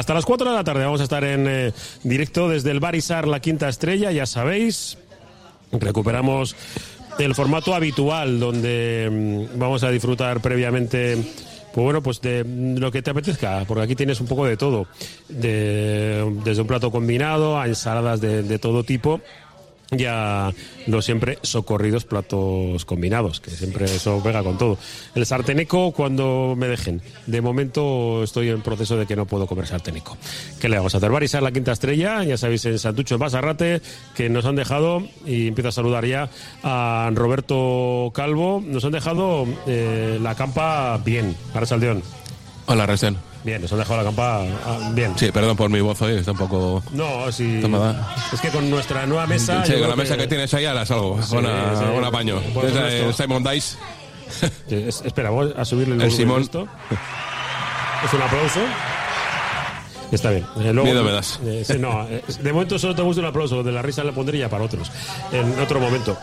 Hasta las 4 de la tarde vamos a estar en eh, directo desde el Barisar La Quinta Estrella, ya sabéis. Recuperamos el formato habitual donde mm, vamos a disfrutar previamente pues bueno, pues de lo que te apetezca, porque aquí tienes un poco de todo, de, desde un plato combinado a ensaladas de, de todo tipo ya los siempre socorridos platos combinados, que siempre eso pega con todo. El sarteneco cuando me dejen. De momento estoy en proceso de que no puedo comer sarteneco. ¿Qué le vamos a hacer? Barisar la quinta estrella, ya sabéis, en Santucho, en Basarrate, que nos han dejado, y empiezo a saludar ya a Roberto Calvo, nos han dejado eh, la campa bien, para Saldeón. Hola, Resen. Bien, nos han dejado la campa ah, bien. Sí, perdón por mi voz hoy, está un poco... No, sí. Tomada. Es que con nuestra nueva mesa. Sí, con la mesa que tienes ahí ahora salgo. Sí, con sí. apaño. Simon Dice. Es- espera, voy a subirle el, El Simón. esto. Es un aplauso. Está bien. Eh, luego- Miedo me das. eh, sí, no, eh, de momento solo te gusta un aplauso. De la risa le pondría para otros. En otro momento.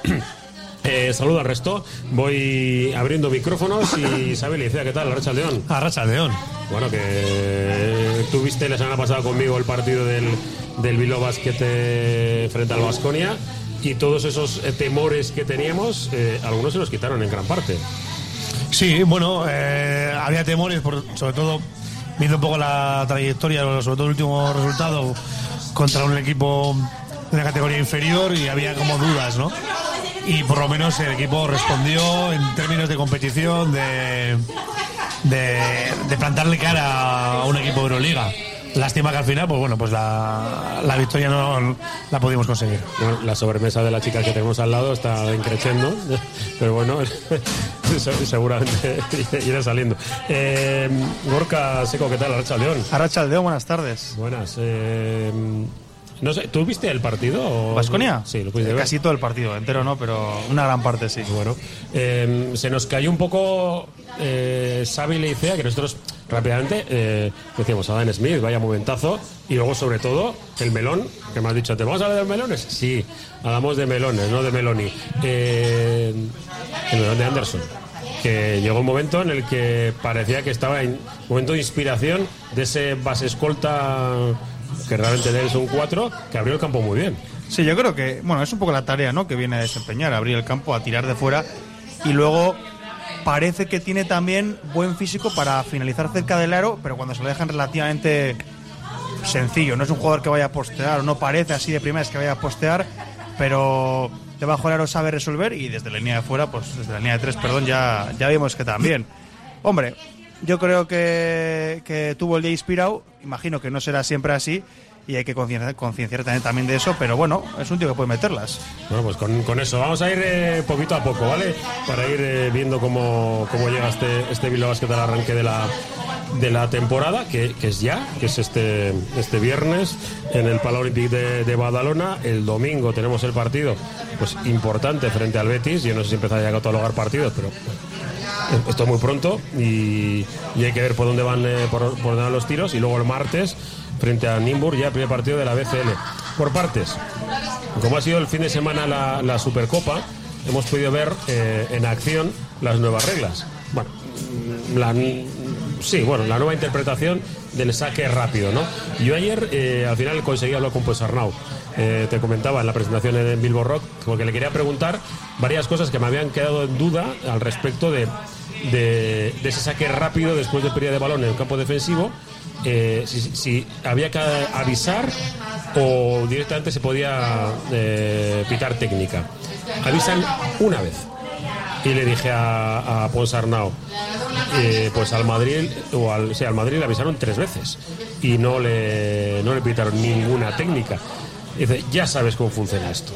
Eh, saludo al resto. Voy abriendo micrófonos y Isabel decía, ¿qué tal? Racha León. A Racha León. Bueno, que tuviste la semana pasada conmigo el partido del, del Bilbao Basket eh, frente al Vasconia y todos esos eh, temores que teníamos, eh, algunos se los quitaron en gran parte. Sí, bueno, eh, había temores, por, sobre todo viendo un poco la trayectoria, sobre todo el último resultado contra un equipo de la categoría inferior y había como dudas, ¿no? Y por lo menos el equipo respondió en términos de competición, de, de, de plantarle cara a un equipo de Euroliga. Lástima que al final, pues bueno, pues la, la victoria no la pudimos conseguir. Bueno, la sobremesa de la chica que tenemos al lado está increciendo, pero bueno, se- seguramente irá saliendo. Eh, Gorka Seco, ¿qué tal? Arracha León. Arracha Aldeón, buenas tardes. Buenas. eh, no sé, ¿tú viste el partido? ¿Vasconia? Sí, lo pudiste ver. Casi todo el partido, entero no, pero una gran parte sí. Bueno, eh, se nos cayó un poco eh, Xavi Leicea, que nosotros rápidamente eh, decíamos Adam Smith, vaya momentazo, y luego sobre todo el melón, que me has dicho, ¿te vamos a hablar de melones? Sí, hablamos de melones, no de Meloni. Eh, el melón de Anderson. Que llegó un momento en el que parecía que estaba en momento de inspiración de ese base escolta que realmente es un 4, que abrió el campo muy bien. Sí, yo creo que, bueno, es un poco la tarea, ¿no? Que viene a desempeñar, abrir el campo, a tirar de fuera y luego parece que tiene también buen físico para finalizar cerca del aro, pero cuando se lo dejan relativamente sencillo. No es un jugador que vaya a postear, o no parece así de primeras que vaya a postear, pero debajo del aro sabe resolver y desde la línea de fuera, pues desde la línea de tres, perdón, ya, ya vimos que también. Hombre, yo creo que, que tuvo el día inspirado, imagino que no será siempre así y hay que concienciar, también, de eso, pero bueno, es un tío que puede meterlas. Bueno, pues con, con eso vamos a ir eh, poquito a poco, ¿vale? Para ir eh, viendo cómo, cómo llega este, este Bilbao Basket al arranque de la, de la temporada, que, es ya, que es este, este viernes en el Palau Olímpic de, de Badalona. El domingo tenemos el partido pues importante frente al Betis. Yo no sé si empezar ya a catalogar partidos, pero esto es muy pronto y, hay que ver por dónde van eh, por, por dónde van los tiros. Y luego el martes frente a Nimburg, ya el primer partido de la BCL. Por partes, como ha sido el fin de semana la, la Supercopa, hemos podido ver eh, en acción las nuevas reglas. Bueno, sí, bueno, la nueva interpretación del saque rápido, ¿no? Yo ayer eh, al final conseguí hablar con pues Arnau. Eh, te comentaba en la presentación en Bilbo Rock, porque le quería preguntar varias cosas que me habían quedado en duda al respecto de, de, de ese saque rápido después de pérdida de balón en el campo defensivo. eh, si, había que avisar o directamente se podía eh, pitar técnica. Avisan una vez. Y le dije a, a Pons Arnau, eh, pues al Madrid, o al, sí, al Madrid le avisaron tres veces y no le, no le pitaron ninguna técnica. Y dice, ya sabes cómo funciona esto.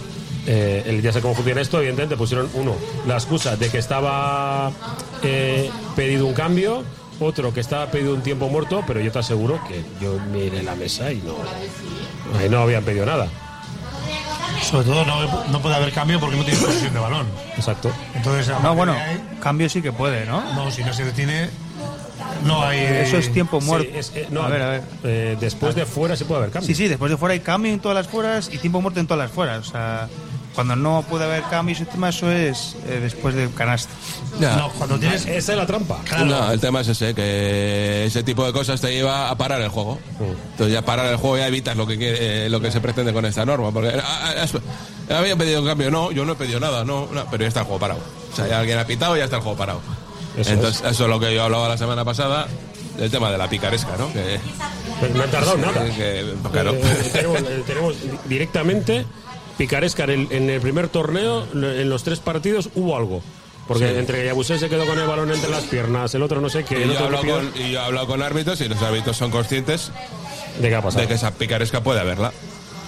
Eh, el ya sé cómo funciona esto, evidentemente pusieron uno, la excusa de que estaba eh, pedido un cambio, otro que estaba pedido un tiempo muerto, pero yo te aseguro que yo miré la mesa y no, ahí no habían pedido nada. Sobre todo no, no puede haber cambio porque no tiene posesión de balón. Exacto. Entonces, No, bueno, cambio sí que puede, ¿no? no, si no se detiene, no hay. Eso es tiempo muerto. Sí, es- eh, no, a ver, a ver. eh, después de fuera sí puede haber cambio. Sí, sí, después de fuera hay cambio en todas las fueras y tiempo muerto en todas las fueras. O sea, Cuando no puede haber cambios y tema, eso es eh, después del canasta. No, cuando tienes. Esa es la trampa. Claro. No, el tema es ese, que ese tipo de cosas te lleva a parar el juego. Entonces ya parar el juego ya evitas lo que quiere- eh, lo que se pretende con esta norma. Porque ah, ah, había pedido un cambio, no, yo no he pedido nada, no, no, pero ya está el juego parado. O sea, ya alguien ha pitado y ya está el juego parado. Eso Entonces, eso es lo que yo hablaba la semana pasada, del tema de la picaresca, ¿no? Que, no han tardado nada. que- claro. Eh, tenemos, tenemos directamente picaresca en el, en el primer torneo, en los tres partidos hubo algo. Porque entre Yabusé se quedó con el balón entre las piernas, el otro no sé qué, Y el yo, he otro hablado que con, y yo he hablado con árbitros y los árbitros son conscientes ¿De qué ha de que esa picaresca puede haberla.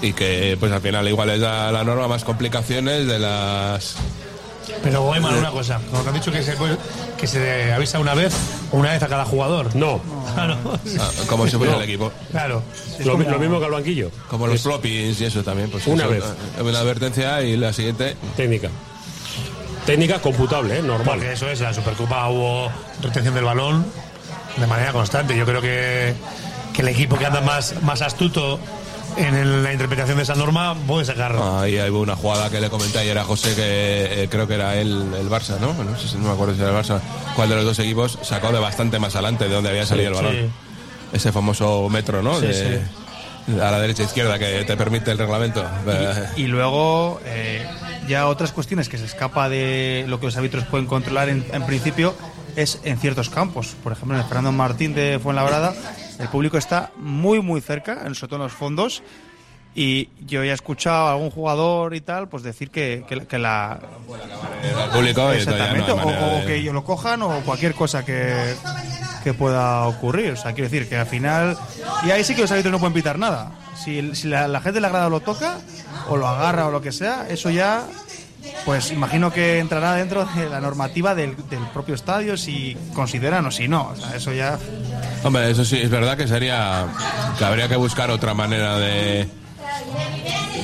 Y que pues al final igual es la, la norma más complicaciones de las... Pero Oyman, una cosa. Como que han dicho que se, puede- que se avisa una vez una vez a cada jugador. No, Claro. ah, como si fuera No. el equipo. Claro. lo, lo mismo que al banquillo. Como los floppings y eso también. Pues Una eso, vez. eh, Una advertencia y la siguiente... Técnica. Técnica computable, ¿eh? normal. Porque eso es, en la Supercopa hubo retención del balón de manera constante. Yo creo que, que el equipo que anda más, más astuto en la interpretación de esa norma puede sacar. Ahí hubo una jugada que le comenté ayer a José que eh, creo que era él, el Barça, ¿no? No sé si no me acuerdo si era el Barça. ¿Cuál de los dos equipos sacó de bastante más adelante de donde había salido el balón? sí. Ese famoso metro, ¿no? Sí, De- A la derecha e izquierda que te permite el reglamento. Y luego, eh, ya otras cuestiones que se escapa de lo que los árbitros pueden controlar en, en principio es en ciertos campos. Por ejemplo, en el Fernando Martín de Fuenlabrada, el público está muy, muy cerca, en- sobre todo en los fondos. Y yo ya he escuchado a algún jugador y tal, pues decir que, que la- que la. el público no Exactamente, o, de- que ellos lo cojan o cualquier cosa que, que pueda ocurrir. O sea, quiero decir que al final. Y ahí sí que los árbitros no pueden pitar nada. Si, si la, la gente le agrada o lo toca, o lo agarra o lo que sea, eso ya. Pues imagino que entrará dentro de la normativa del, del propio estadio si consideran o si no. O sea, eso ya. Hombre, eso sí, es verdad que sería. que habría que buscar otra manera de.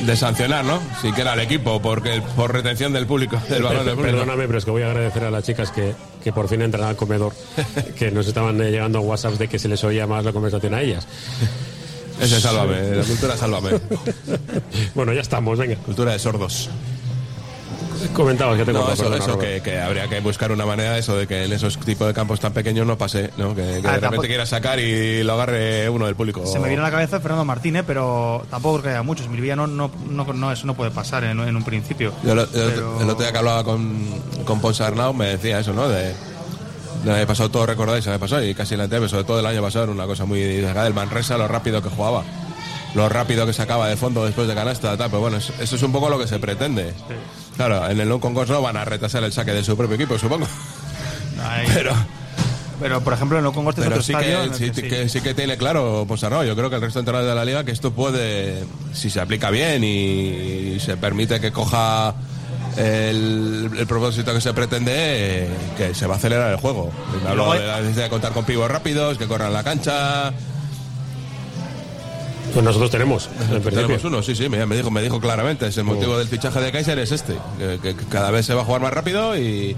de sancionar, ¿no? Si que era el equipo, porque por retención del público, del balón del público. Perdóname, pero es que voy a agradecer a las chicas que, que por fin entran al comedor, que nos estaban eh, llegando WhatsApps de que se les oía más la conversación a ellas. Ese sálvame, la cultura sálvame. bueno, ya estamos, venga. Cultura de sordos. Comentabas que te No, eso, eso que, que habría que buscar una manera de eso, de que en esos tipos de campos tan pequeños no pase, ¿no? Que, que Ah, de repente tampoco- quiera sacar y lo agarre uno del público. Se me viene a la cabeza Fernando Martínez, pero tampoco creo que haya muchos. En Milvilla no, no, no, no, eso no puede pasar en, en un principio. Yo lo- yo- Pero- El otro día que hablaba con, con Ponce Arnau me decía eso, ¿no? De, del año pasado todo recordáis, el año pasado y casi el anterior, pero sobre todo el año pasado era una cosa muy destacada del Manresa, lo rápido que jugaba, lo rápido que sacaba de fondo después de canasta, tal, pero bueno, eso, eso es un poco lo que se pretende. Claro, en el no concurso no van a retrasar el saque de su propio equipo, supongo. Ay, Pero, pero, por ejemplo, en lo Congos es pero otro sí, que, sí, que sí. que sí que tiene claro Ponce Arnau. Yo creo que el resto de entrenadores de la liga que esto puede, si se aplica bien y, se permite que coja el, el propósito que se pretende, que se va a acelerar el juego. Hablo de la necesidad de contar con pibos rápidos, que corran la cancha. Pues nosotros tenemos. Tenemos uno, sí, sí, me, me dijo, me dijo claramente. Es el motivo del fichaje de Kaiser es este, que, que cada vez se va a jugar más rápido y,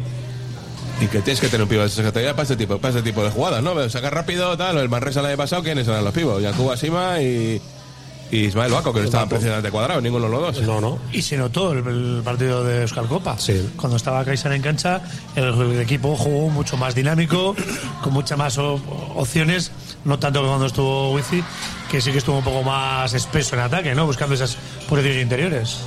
y que tienes que tener un pivo de secretaría para este tipo, para este tipo de jugadas, ¿no? Sacar rápido, tal, el Manresa el año pasado, ¿quiénes eran los pibos? Yacuba Sima y, y Ismael Baco, que no estaban precisamente cuadrados, ninguno de los dos. No, no. Y se notó el, el partido de Euskal Copa. Sí. Cuando estaba Kaiser en cancha, el, el equipo jugó mucho más dinámico, con muchas más o- opciones, no tanto que cuando estuvo Wizi, que sí que estuvo un poco más espeso en ataque, ¿no? Buscando esas posiciones interiores.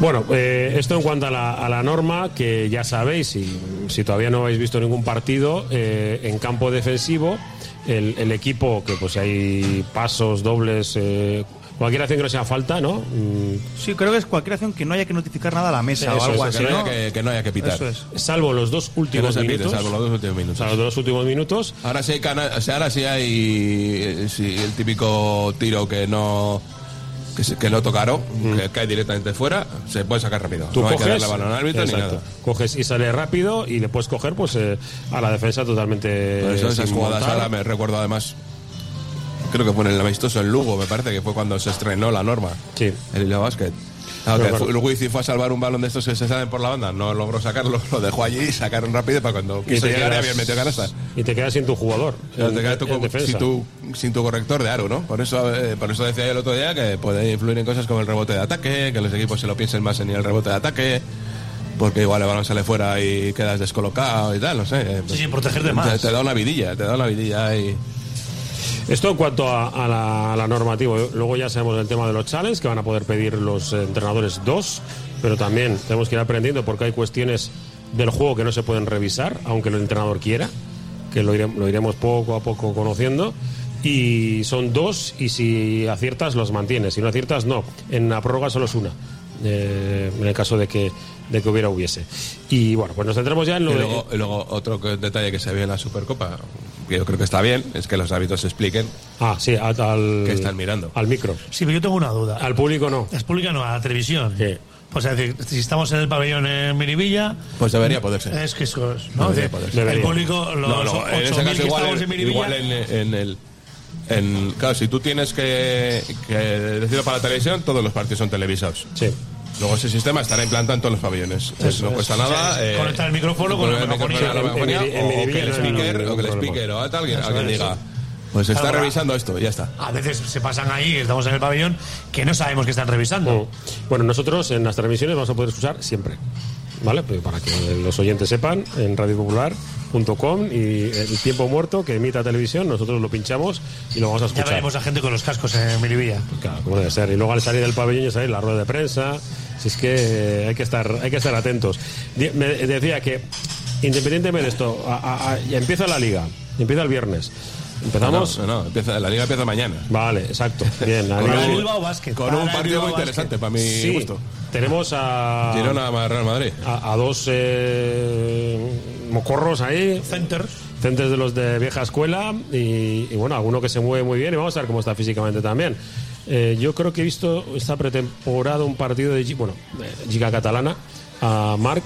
Bueno, eh, esto en cuanto a la, a la norma, que ya sabéis, y si todavía no habéis visto ningún partido, eh, en campo defensivo, el, el equipo, que pues hay pasos, dobles, eh, cualquier acción que no sea falta, ¿no? Mm, Sí, creo que es cualquier acción que no haya que notificar nada a la mesa Eso o algo es, así. que, no que, que no haya que pitar. Eso es. salvo los dos Que no últimos pite, minutos. salvo los dos últimos minutos. sea, los dos últimos minutos. Ahora sí hay, cana- o sea, ahora sí hay eh, sí, el típico tiro que no que, se- que no tocaron, que cae directamente fuera, se puede sacar rápido. Tú no hay que coges, darle balón al árbitro ni exacto, nada. coges y sale rápido y le puedes coger pues eh, a la defensa totalmente. Por eso esas jugadas ahora me recuerdo además. Creo que fue en el amistoso en Lugo, me parece que fue cuando se estrenó la norma. Sí. El Hilo Basket. Claro, el Wifi fue a salvar un balón de estos que se salen por la banda, no logró sacarlo, lo dejó allí y sacaron rápido para cuando quiso llegar y quedas- había metido canasta. Y te quedas sin tu jugador. En- te quedas sin, tu, sin tu corrector de aro, ¿no? Por eso, eh, por eso decía yo el otro día que puede influir en cosas como el rebote de ataque, que los equipos se lo piensen más en el rebote de ataque, porque igual el balón sale fuera y quedas descolocado y tal, no sé. eh, Sí, sí, protegerte te, más. te da una vidilla, te da una vidilla y... Esto en cuanto a, a la, a la normativa. Luego ya sabemos el tema de los challenges, que van a poder pedir los eh, entrenadores dos, pero también tenemos que ir aprendiendo porque hay cuestiones del juego que no se pueden revisar, aunque el entrenador quiera, que lo, iremos, lo iremos poco a poco conociendo. Y son dos, y si aciertas, los mantienes. Si no aciertas, no. En la prórroga solo es una. eh, en el caso de que, de que hubiera hubiese. Y bueno, pues nos centramos ya en lo Y de. luego, y luego otro detalle que se ve en la Supercopa, que yo creo que está bien, es que los árbitros expliquen Ah, sí, a- al. Que están mirando. Al micro. Sí, pero yo tengo una duda. Al público no. Es pública no, a la televisión. Sí. Pues es decir, si estamos en el pabellón en Miribilla, Pues debería poder ser. es que eso es, ¿no? Debería poder ser. el Debería. público, los no, no, en 8.000 ese que caso igual, estamos en en, igual en, en el... En, claro, si tú tienes que, que decirlo para la televisión, todos los partidos son televisados. Sí. Luego ese sistema estará implantado en todos los pabellones. Pues no cuesta nada. eh, conectar el micrófono con la megafonía. o que el speaker, o que el speaker o alguien, Eso alguien diga, pues está Claro, revisando esto, ya está. a veces se pasan ahí, estamos en el pabellón, que no sabemos que están revisando. Mm. Bueno, nosotros en las transmisiones vamos a poder escuchar siempre. ¿Vale? Pues para que los oyentes sepan, en radiopopular.com y el tiempo muerto que emita televisión, nosotros lo pinchamos y lo vamos a Ya escuchar. veremos a gente con los cascos en Miribilla. Claro, como debe ser. Y luego al salir del pabellón ya salir la rueda de prensa. Si es que hay que estar, hay que estar atentos. Me decía que independientemente de esto, a- a- a- ya empieza la liga, empieza el viernes. Empezamos. No, no, no, empieza, la liga empieza mañana. Vale, exacto. Bien, la Con liga- Bilbao Basket. Con un partido Bilbao muy interesante para mi Sí, gusto. tenemos a. Girona Real Madrid. a, a dos eh, mocorros ahí, Centers. centros de los de vieja escuela y, y bueno, alguno que se mueve muy bien y vamos a ver cómo está físicamente también. Eh, yo creo que he visto esta pretemporada un partido de, bueno, Giga Catalana a Marc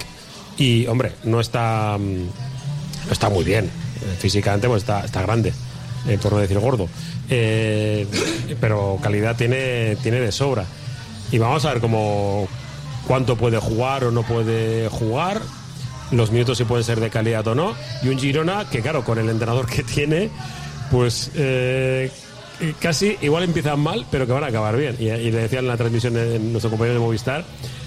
y hombre, no está, mm, está muy bien. Eh, físicamente pues está, está grande, eh, por no decir gordo. Eh, pero calidad tiene, tiene de sobra. Y vamos a ver cómo cuánto puede jugar o no puede jugar, los minutos si pueden ser de calidad o no. Y un Girona que, claro, con el entrenador que tiene, pues eh, casi igual empiezan mal, pero que van a acabar bien. Y, y le decían en la transmisión de nuestro compañero de Movistar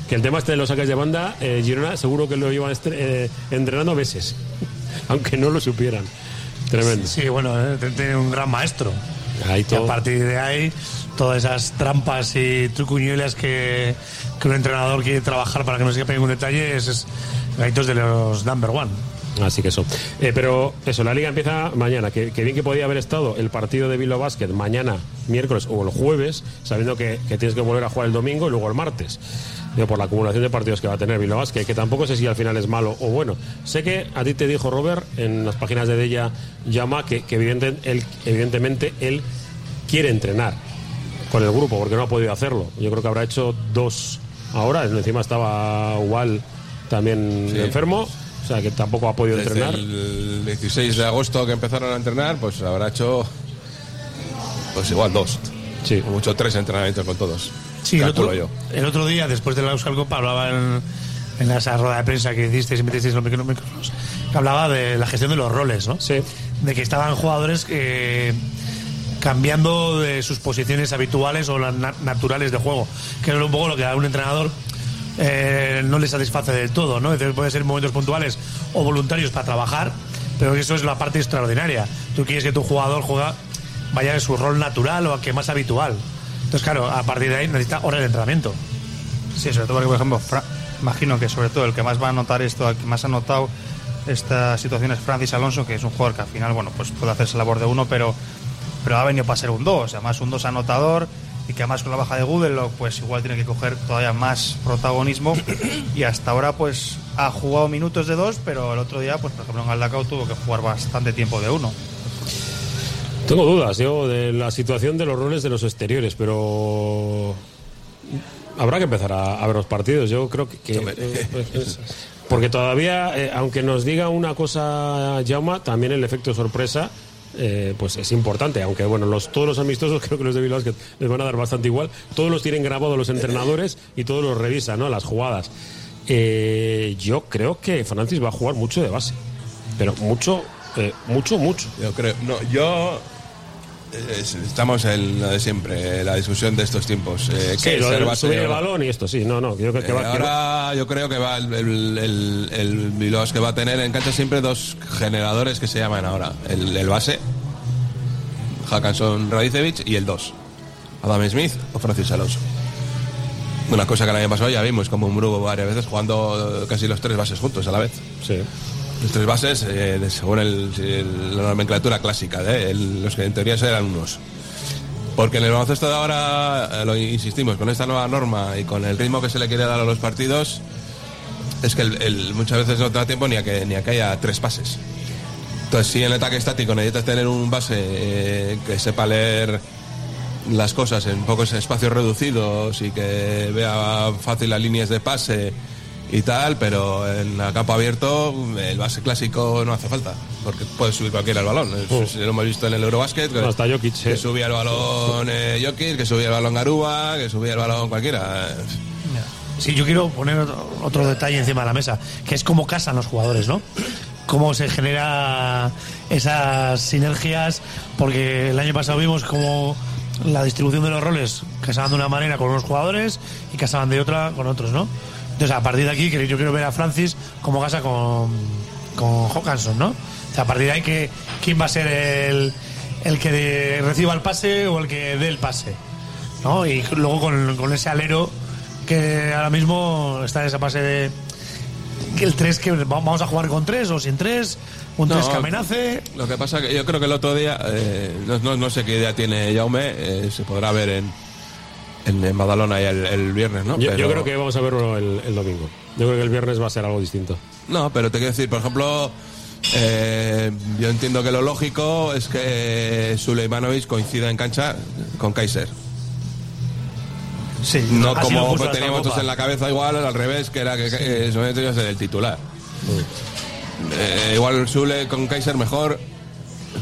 que el tema este de los saques de banda, eh, Girona seguro que lo llevan eh, entrenando meses, aunque no lo supieran. Tremendo. Sí, bueno, eh, tiene un gran maestro. Ahí Y a partir de ahí, todas esas trampas y trucuñuelas que, que un entrenador quiere trabajar para que no se escape ningún detalle, es, es gaitos de los number one. Así que eso. Eh, pero eso, la liga empieza mañana. Que, que bien que podía haber estado el partido de Bilbao Basket mañana, miércoles o el jueves, sabiendo que, que tienes que volver a jugar el domingo y luego el martes. Digo, por la acumulación de partidos que va a tener Bilbao Basket, que tampoco sé si al final es malo o bueno. Sé que a ti te dijo Robert en las páginas de ella llama que, que evidente- él- evidentemente él quiere entrenar con el grupo porque no ha podido hacerlo. Yo creo que habrá hecho dos ahora. Encima estaba igual también Sí. enfermo. O sea que tampoco ha podido Desde entrenar. el 16 de agosto que empezaron a entrenar, pues habrá hecho pues igual dos. Sí. O mucho tres entrenamientos con todos. Sí, el otro, yo. el otro día, después de la Euskal Copa, hablaba en, en esa rueda de prensa que hicisteis y metisteis los micrófonos, que hablaba de la gestión de los roles, ¿no? Sí. De que estaban jugadores eh, cambiando de sus posiciones habituales o las na- naturales de juego, que es un poco lo que a un entrenador eh, no le satisface del todo, ¿no? Es decir, puede ser momentos puntuales o voluntarios para trabajar, pero eso es la parte extraordinaria. Tú quieres que tu jugador juega, vaya en su rol natural o que más habitual. Entonces, claro, a partir de ahí necesita horas de entrenamiento. Sí, sobre todo porque, por ejemplo, imagino que sobre todo el que más va a notar esto, el que más ha notado esta situación es Francis Alonso, que es un jugador que al final, bueno, pues puede hacerse labor de uno, pero, pero ha venido para ser un 2, además un 2 anotador y que además con la baja de Google, pues igual tiene que coger todavía más protagonismo y hasta ahora pues ha jugado minutos de 2, pero el otro día, pues por ejemplo en Galdacao tuvo que jugar bastante tiempo de uno. Tengo dudas yo de la situación de los roles de los exteriores, pero habrá que empezar a, a ver los partidos. Yo creo que, eh, es- porque todavía, eh, aunque nos diga una cosa Jauma, también el efecto sorpresa eh, pues es importante, aunque bueno, los, todos los amistosos, creo que los de Bilbao Basket les van a dar bastante igual, todos los tienen grabados los entrenadores y todos los revisan, ¿no? Las jugadas. Eh, yo creo que Francis va a jugar mucho de base, pero mucho, eh, mucho, mucho. Yo creo, no, yo estamos en lo de siempre, la discusión de estos tiempos. Eh, Sí, ¿qué es lo subir el balón y esto, sí, no, no, yo creo que Eh, va, que va- ahora yo creo que va el, el, Bilbao que va a tener en cancha siempre dos generadores que se llaman ahora. El, el base, Hackanson Radicevic, y el 2, Adam Smith o Francis Alonso. Una cosa que el año pasado ya vimos, como un grupo varias veces jugando casi los tres bases juntos a la vez. sí. Los tres bases, eh, según la nomenclatura clásica, ¿eh? Los que en teoría eran unos. Porque en el baloncesto de ahora, eh, lo insistimos, con esta nueva norma y con el ritmo que se le quiere dar a los partidos, es que muchas veces no te da tiempo ni a, que, ni a que haya tres pases. Entonces, si en el ataque estático necesitas tener un base que sepa leer las cosas en pocos espacios reducidos y que vea fácil las líneas de pase y tal, pero en a campo abierto el base clásico no hace falta, porque puede subir cualquiera el balón. Es- Lo hemos visto en el Eurobasket, que, Hasta Jokic, que sí. subía el balón eh, Jokic, que subía el balón Garuba, que subía el balón cualquiera. Sí, yo quiero poner otro, otro detalle encima de la mesa, que es cómo casan los jugadores, ¿no? Cómo se genera esas sinergias, porque el año pasado vimos cómo la distribución de los roles casaban de una manera con unos jugadores y casaban de otra con otros, ¿no? Entonces, a partir de aquí, yo quiero ver a Francis cómo casa con, con Hawkinson, ¿no? O sea, a partir de ahí, que, ¿quién va a ser el, el que de- reciba el pase o el que dé el pase? ¿no? Y luego con, con ese alero que ahora mismo está en esa fase de el 3 que vamos a jugar con 3 o sin 3, un 3 No, que amenace. Lo que pasa que yo creo que el otro día, eh, no, no- no sé qué idea tiene Jaume, eh, se podrá ver en, en, en Badalona ya el, el viernes, ¿no? Yo, creo que vamos a verlo el, el domingo. Yo creo que el viernes va a ser algo distinto. No, pero te quiero decir, por ejemplo, eh, yo entiendo que lo lógico es que Suleimanovic coincida en cancha con Kaiser. Sí, No como hasta teníamos en la cabeza igual, al revés, que era que eh, Solamente tenía que ser el titular. Eh, igual Sule con Kaiser mejor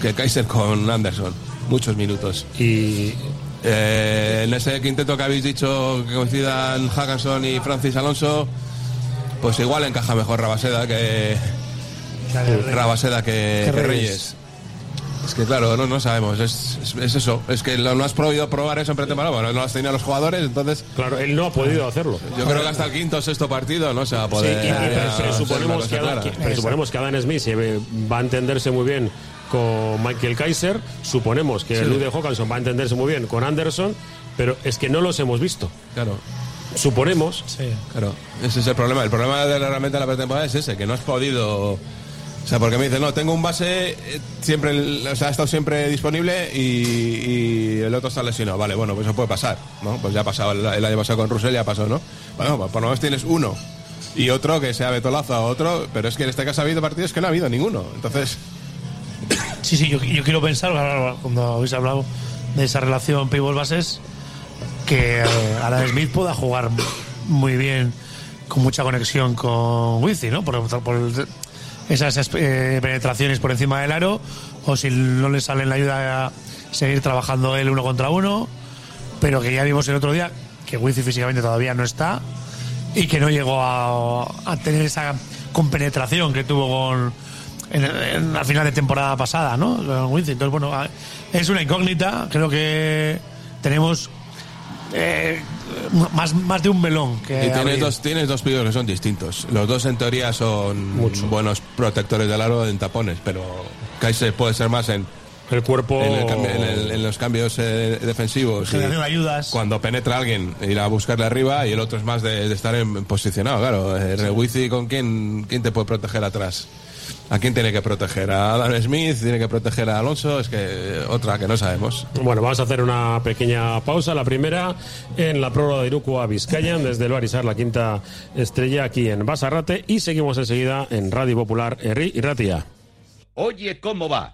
que Kaiser con Anderson. Muchos minutos. Y Eh, en ese quinteto que habéis dicho que coincidan Hackanson y Francis Alonso, pues igual encaja mejor Rabaseda que, Rabaseda que, Reyes. Reyes. Es que claro, no, no sabemos, es, es- es eso. Es que lo- no has podido probar eso en pretemporada, bueno, no has tenido a los jugadores, entonces claro, él no ha podido hacerlo. yo creo que hasta el quinto o sexto partido no se va a Sí, poder. y- y presuponemos, cosa que Adam, presuponemos que Adam Smith va a entenderse muy bien con Michael Kaiser. Suponemos que Lude Hawkinson va a entenderse muy bien con Anderson, pero es que no los hemos visto. Claro. Suponemos. Sí. Claro, ese es el problema. El problema de la, realmente de la pretemporada es ese, que no has podido. O sea, porque me dicen, no, tengo un base, eh, siempre, el- o sea, ha estado siempre disponible y, y el otro está lesionado. Vale, bueno, pues eso puede pasar, ¿no? Pues ya ha pasado, el, el año pasado con Russell ya pasó, ¿no? Bueno, pues por lo menos tienes uno y otro que sea Betolaza o otro, pero es que en este caso ha habido partidos que no ha habido ninguno. Entonces, Sí, sí, yo, quiero pensar, cuando habéis hablado de esa relación pivot-bases, que eh, Adam Smith pueda jugar muy bien, con mucha conexión con Wizzy, ¿no? Por, esas eh, penetraciones por encima del aro, o si no le sale en la ayuda a seguir trabajando él uno contra uno, pero que ya vimos el otro día que Wizzy físicamente todavía no está y que no llegó a tener esa compenetración que tuvo con en, en la final de temporada pasada, ¿no? Entonces, bueno, a- es una incógnita. Creo que tenemos eh, más, más de un melón que y tienes dos, tienes dos pibes que son distintos. Los dos en teoría son buenos protectores del aro en tapones, pero Kaiser puede ser más en, El cuerpo. en, el cambio- en el- en los cambios eh, defensivos. generación de ayudas. cuando penetra alguien, ir a buscarle arriba y el otro es más de, de estar en, posicionado, claro. El Wizzy, ¿con quién, quién te puede proteger atrás? ¿A quién tiene que proteger? ¿A Adam Smith? ¿Tiene que proteger a Alonso? Es que eh, otra que no sabemos. Bueno, vamos a hacer una pequeña pausa. La primera en la prórroga de Iruku a Vizcayan, desde el Barisar, la quinta estrella aquí en Basarrate. Y seguimos enseguida en Radio Popular Herri y Ratia. Oye, ¿cómo va?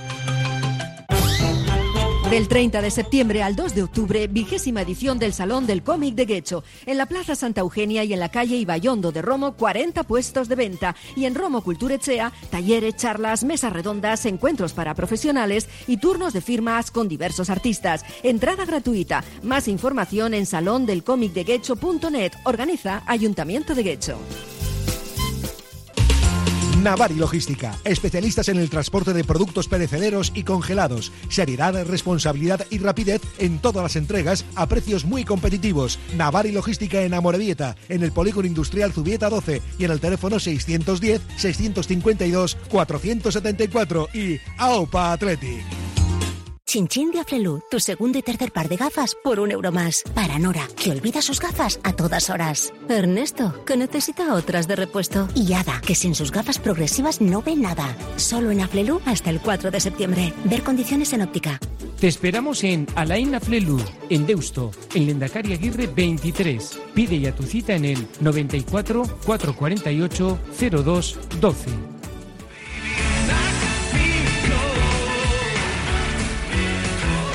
Del 30 de septiembre al 2 de octubre, vigésima edición del Salón del Cómic de Guecho. En la Plaza Santa Eugenia y en la calle Ibayondo de Romo, 40 puestos de venta. Y en Romo Culturechea, talleres, charlas, mesas redondas, encuentros para profesionales y turnos de firmas con diversos artistas. Entrada gratuita. Más información en salondelcomicdeguecho.net. Organiza Ayuntamiento de Guecho. Navari Logística, especialistas en el transporte de productos perecederos y congelados. Seriedad, responsabilidad y rapidez en todas las entregas a precios muy competitivos. Navari Logística en Amorebieta, en el Polígono Industrial Zubieta 12 y en el teléfono 610-652-474 y AOPA Athletic. Chinchín de Aflelu, tu segundo y tercer par de gafas por un euro más. Para Nora, que olvida sus gafas a todas horas. Ernesto, que necesita otras de repuesto. Y Ada, que sin sus gafas progresivas no ve nada. Solo en Aflelu hasta el 4 de septiembre. Ver condiciones en óptica. Te esperamos en Alain Aflelu, en Deusto, en Lendakari Aguirre 23. Pide ya tu cita en el 94 448 02 12.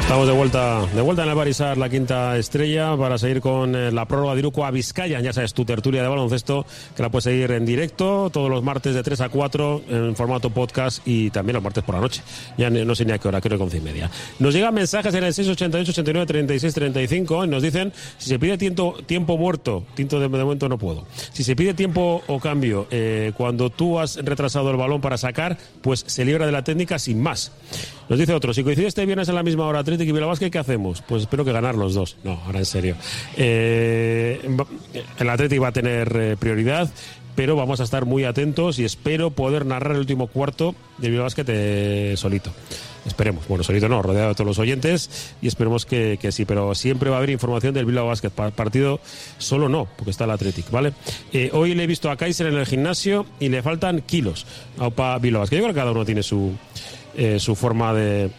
Estamos de vuelta, de vuelta en el Barisar, la quinta estrella, para seguir con eh, la prórroga de Iruko a Vizcaya. Ya sabes, tu tertulia de baloncesto, que la puedes seguir en directo todos los martes de 3 a 4 en formato podcast y también los martes por la noche. Ya no sé ni a qué hora, creo que 11 y media. Nos llegan mensajes en el 688 89 36 35 y nos dicen si se pide tiempo, tiempo muerto, tinto de, de momento no puedo. Si se pide tiempo o cambio eh, cuando tú has retrasado el balón para sacar, pues se libra de la técnica sin más. Nos dice otro, si coincide este viernes a la misma hora Atlético y Bilbao ¿qué hacemos? Pues espero que ganar los dos. No, ahora en serio. Eh, el Atlético va a tener eh, prioridad, pero vamos a estar muy atentos y espero poder narrar el último cuarto del Bilbao eh, solito. Esperemos. Bueno, solito no, rodeado de todos los oyentes y esperemos que, que sí, pero siempre va a haber información del Bilbao Basket. Pa- Partido solo no, porque está el Athletic, ¿vale? Eh, hoy le he visto a Kaiser en el gimnasio y le faltan kilos a Opa Bilbao Basket. Yo creo que cada uno tiene su, eh, su forma de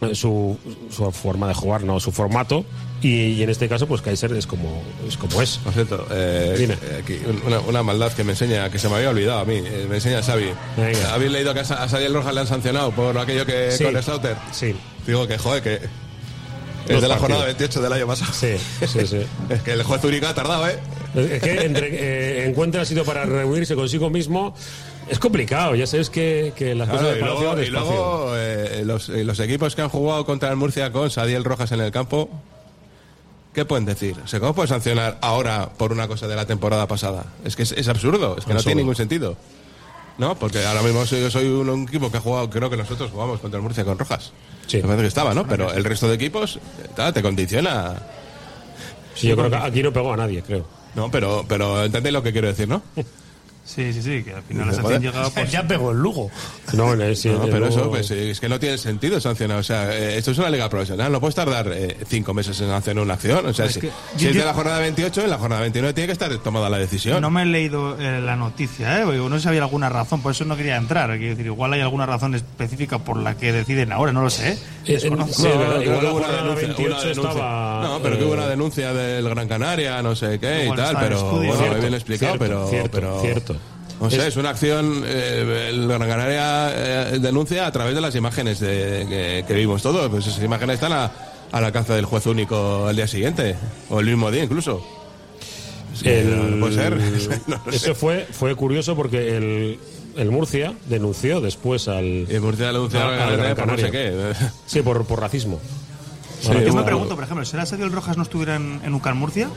eh, su, su forma de jugar, no, su formato. Y, y en este caso, pues Kaiser es como es. Como es. Por cierto, eh, Dime. eh, aquí, una, una maldad que me enseña, que se me había olvidado a mí, eh, me enseña Xavi. Venga. ¿Habéis leído que a a Sadiel Rojas le han sancionado por aquello que Sí. con Slaughter? Sí. Digo que, joder, que es de la jornada 28 del año pasado. Sí, sí, sí. es que el juez Urica ha tardado, ¿eh? Es que entre, eh, encuentra sitio para reunirse consigo mismo. Es complicado, ya sabes que, que las Claro, cosas y luego, y luego, eh, los, eh, los equipos que han jugado contra el Murcia con Sadiel Rojas en el campo, ¿qué pueden decir? O sea, ¿Cómo puedes sancionar ahora por una cosa de la temporada pasada? Es que es, es absurdo, es que no tiene ningún sentido. ¿No? Porque ahora mismo soy, yo soy un, un equipo que ha jugado, creo que nosotros jugamos contra el Murcia con Rojas. Sí. Me parece que estaba, ¿no? Pero el resto de equipos eh, te condiciona. Sí, yo creo que aquí no pegó a nadie, creo. No, pero, pero entendéis lo que quiero decir, ¿no? Sí, sí, sí, que al final Joder. la sanción llegaba pues, Ya pegó el Lugo. No, sí, No, pero eso pues, es que no tiene sentido sancionar. O sea, eh, esto es una liga profesional. No puedes tardar eh, cinco meses en hacer una acción. O sea, Es si, que si yo- es de yo- la jornada 28, en la jornada 29 tiene que estar tomada la decisión. No me he leído eh, la noticia, ¿eh? Porque no sé si había alguna razón, por eso no quería entrar. Quiero decir, igual hay alguna razón específica por la que deciden ahora, no lo sé. ¿eh? Eh, Desconozco. sí, creo igual hubo una jornada denuncia, 28 una denuncia. estaba, No, pero que hubo una denuncia del Gran Canaria, no sé qué y tal, pero bueno, Cierto, bien explicado, cierto, pero, cierto, pero cierto. O sea, Es- es, una acción, eh, el Gran Canaria eh, denuncia a través de las imágenes de- que, que vimos todos. Pues esas imágenes están a, al alcance del juez único el día siguiente, o el mismo día incluso. Que El- puede ser. No. Eso fue, fue curioso porque el, el Murcia denunció después al. Y Murcia denuncia Ah, al Gran al Canaria Gran por no sé Canaria. qué. Sí, por, por racismo. Yo me pregunto, por ejemplo, ¿será el Rojas no estuviera en, en UCAN Murcia?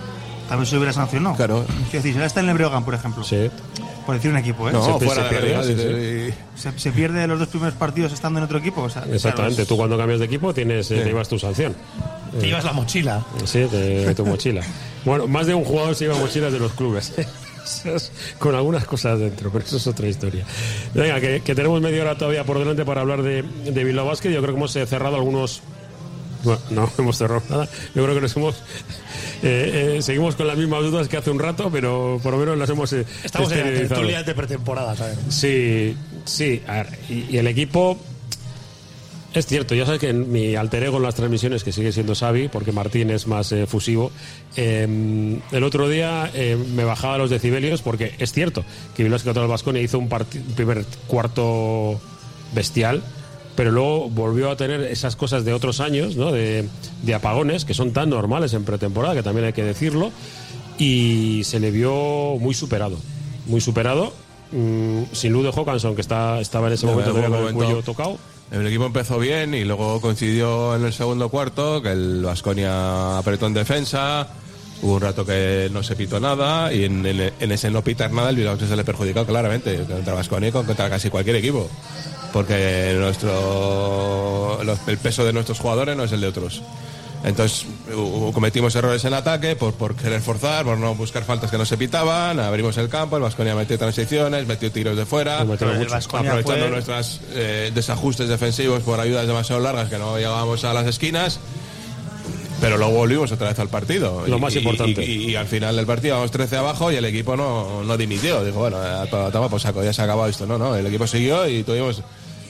También se hubiera sancionado. Claro. Quiero decir, será está en el Breogán, por ejemplo. Sí. Por decir un equipo, ¿eh? No, Se- fuera se de pierde, la sí, realidad, Se, se pierde los dos primeros partidos estando en otro equipo. O sea, Exactamente. claro, Tú cuando cambias de equipo tienes, eh, te llevas tu sanción. Te llevas la mochila. Sí, de tu mochila. Bueno, más de un jugador se lleva mochilas de los clubes. Con algunas cosas dentro, pero eso es otra historia. Venga, que, que tenemos media hora todavía por delante para hablar de, de Bilbao Basket. Yo creo que hemos eh, cerrado algunos. Bueno, no hemos cerrado nada. Yo creo que nos hemos. eh, eh, seguimos con las mismas dudas que hace un rato, pero por lo menos las hemos. eh, Estamos en la tertulia de pretemporada, ¿sabes? Sí, sí. a ver, y, y el equipo. Es cierto, ya sabes que en mi alter ego en las transmisiones, que sigue siendo Xavi, porque Martín es más eh, fusivo, eh, el otro día eh, me bajaba los decibelios porque es cierto que contra el Vasconia hizo un parti- primer cuarto bestial, pero luego volvió a tener esas cosas de otros años, ¿no? de, de apagones, que son tan normales en pretemporada, que también hay que decirlo, y se le vio muy superado, muy superado, mm, sin luz de Hawkinson, que está, estaba en ese No, momento todavía con el momento- cuello tocado. El equipo empezó bien y luego coincidió en el segundo cuarto que el Vasconia apretó en defensa. Hubo un rato que no se pitó nada y en, en- en ese no pitar nada el Bilbao se le perjudicó claramente contra Vasconia y con- contra casi cualquier equipo. Porque nuestro los- el peso de nuestros jugadores no es el de otros. Entonces cometimos errores en ataque por, por querer forzar, por no buscar faltas que no se pitaban, abrimos el campo, el Vasconia metió transiciones, metió tiros de fuera, aprovechando fue- nuestros desajustes defensivos por ayudas demasiado largas que no llegábamos a las esquinas. Pero luego volvimos otra vez al partido. Lo Y- más importante. Y, y al final del partido vamos 13 abajo y el equipo no, no dimitió. Dijo, bueno, a to- toma por saco, ya se ha acabado esto. No, no, el equipo siguió y tuvimos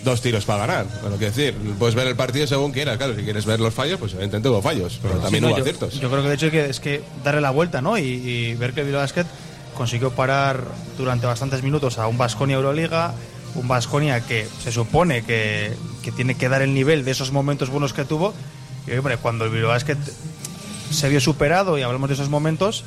dos tiros para ganar. Bueno, quiero decir, puedes ver el partido según quieras. Claro, si quieres ver los fallos, pues evidentemente hubo fallos. Pero también no, hubo yo, aciertos. yo creo que de hecho es que darle la vuelta, ¿no? Y, y ver que el Basket consiguió parar durante bastantes minutos a un Vasconia Euroliga, un Vasconia que se supone que, que tiene que dar el nivel de esos momentos buenos que tuvo. Y hombre, cuando el Basket se vio superado y hablamos de esos momentos,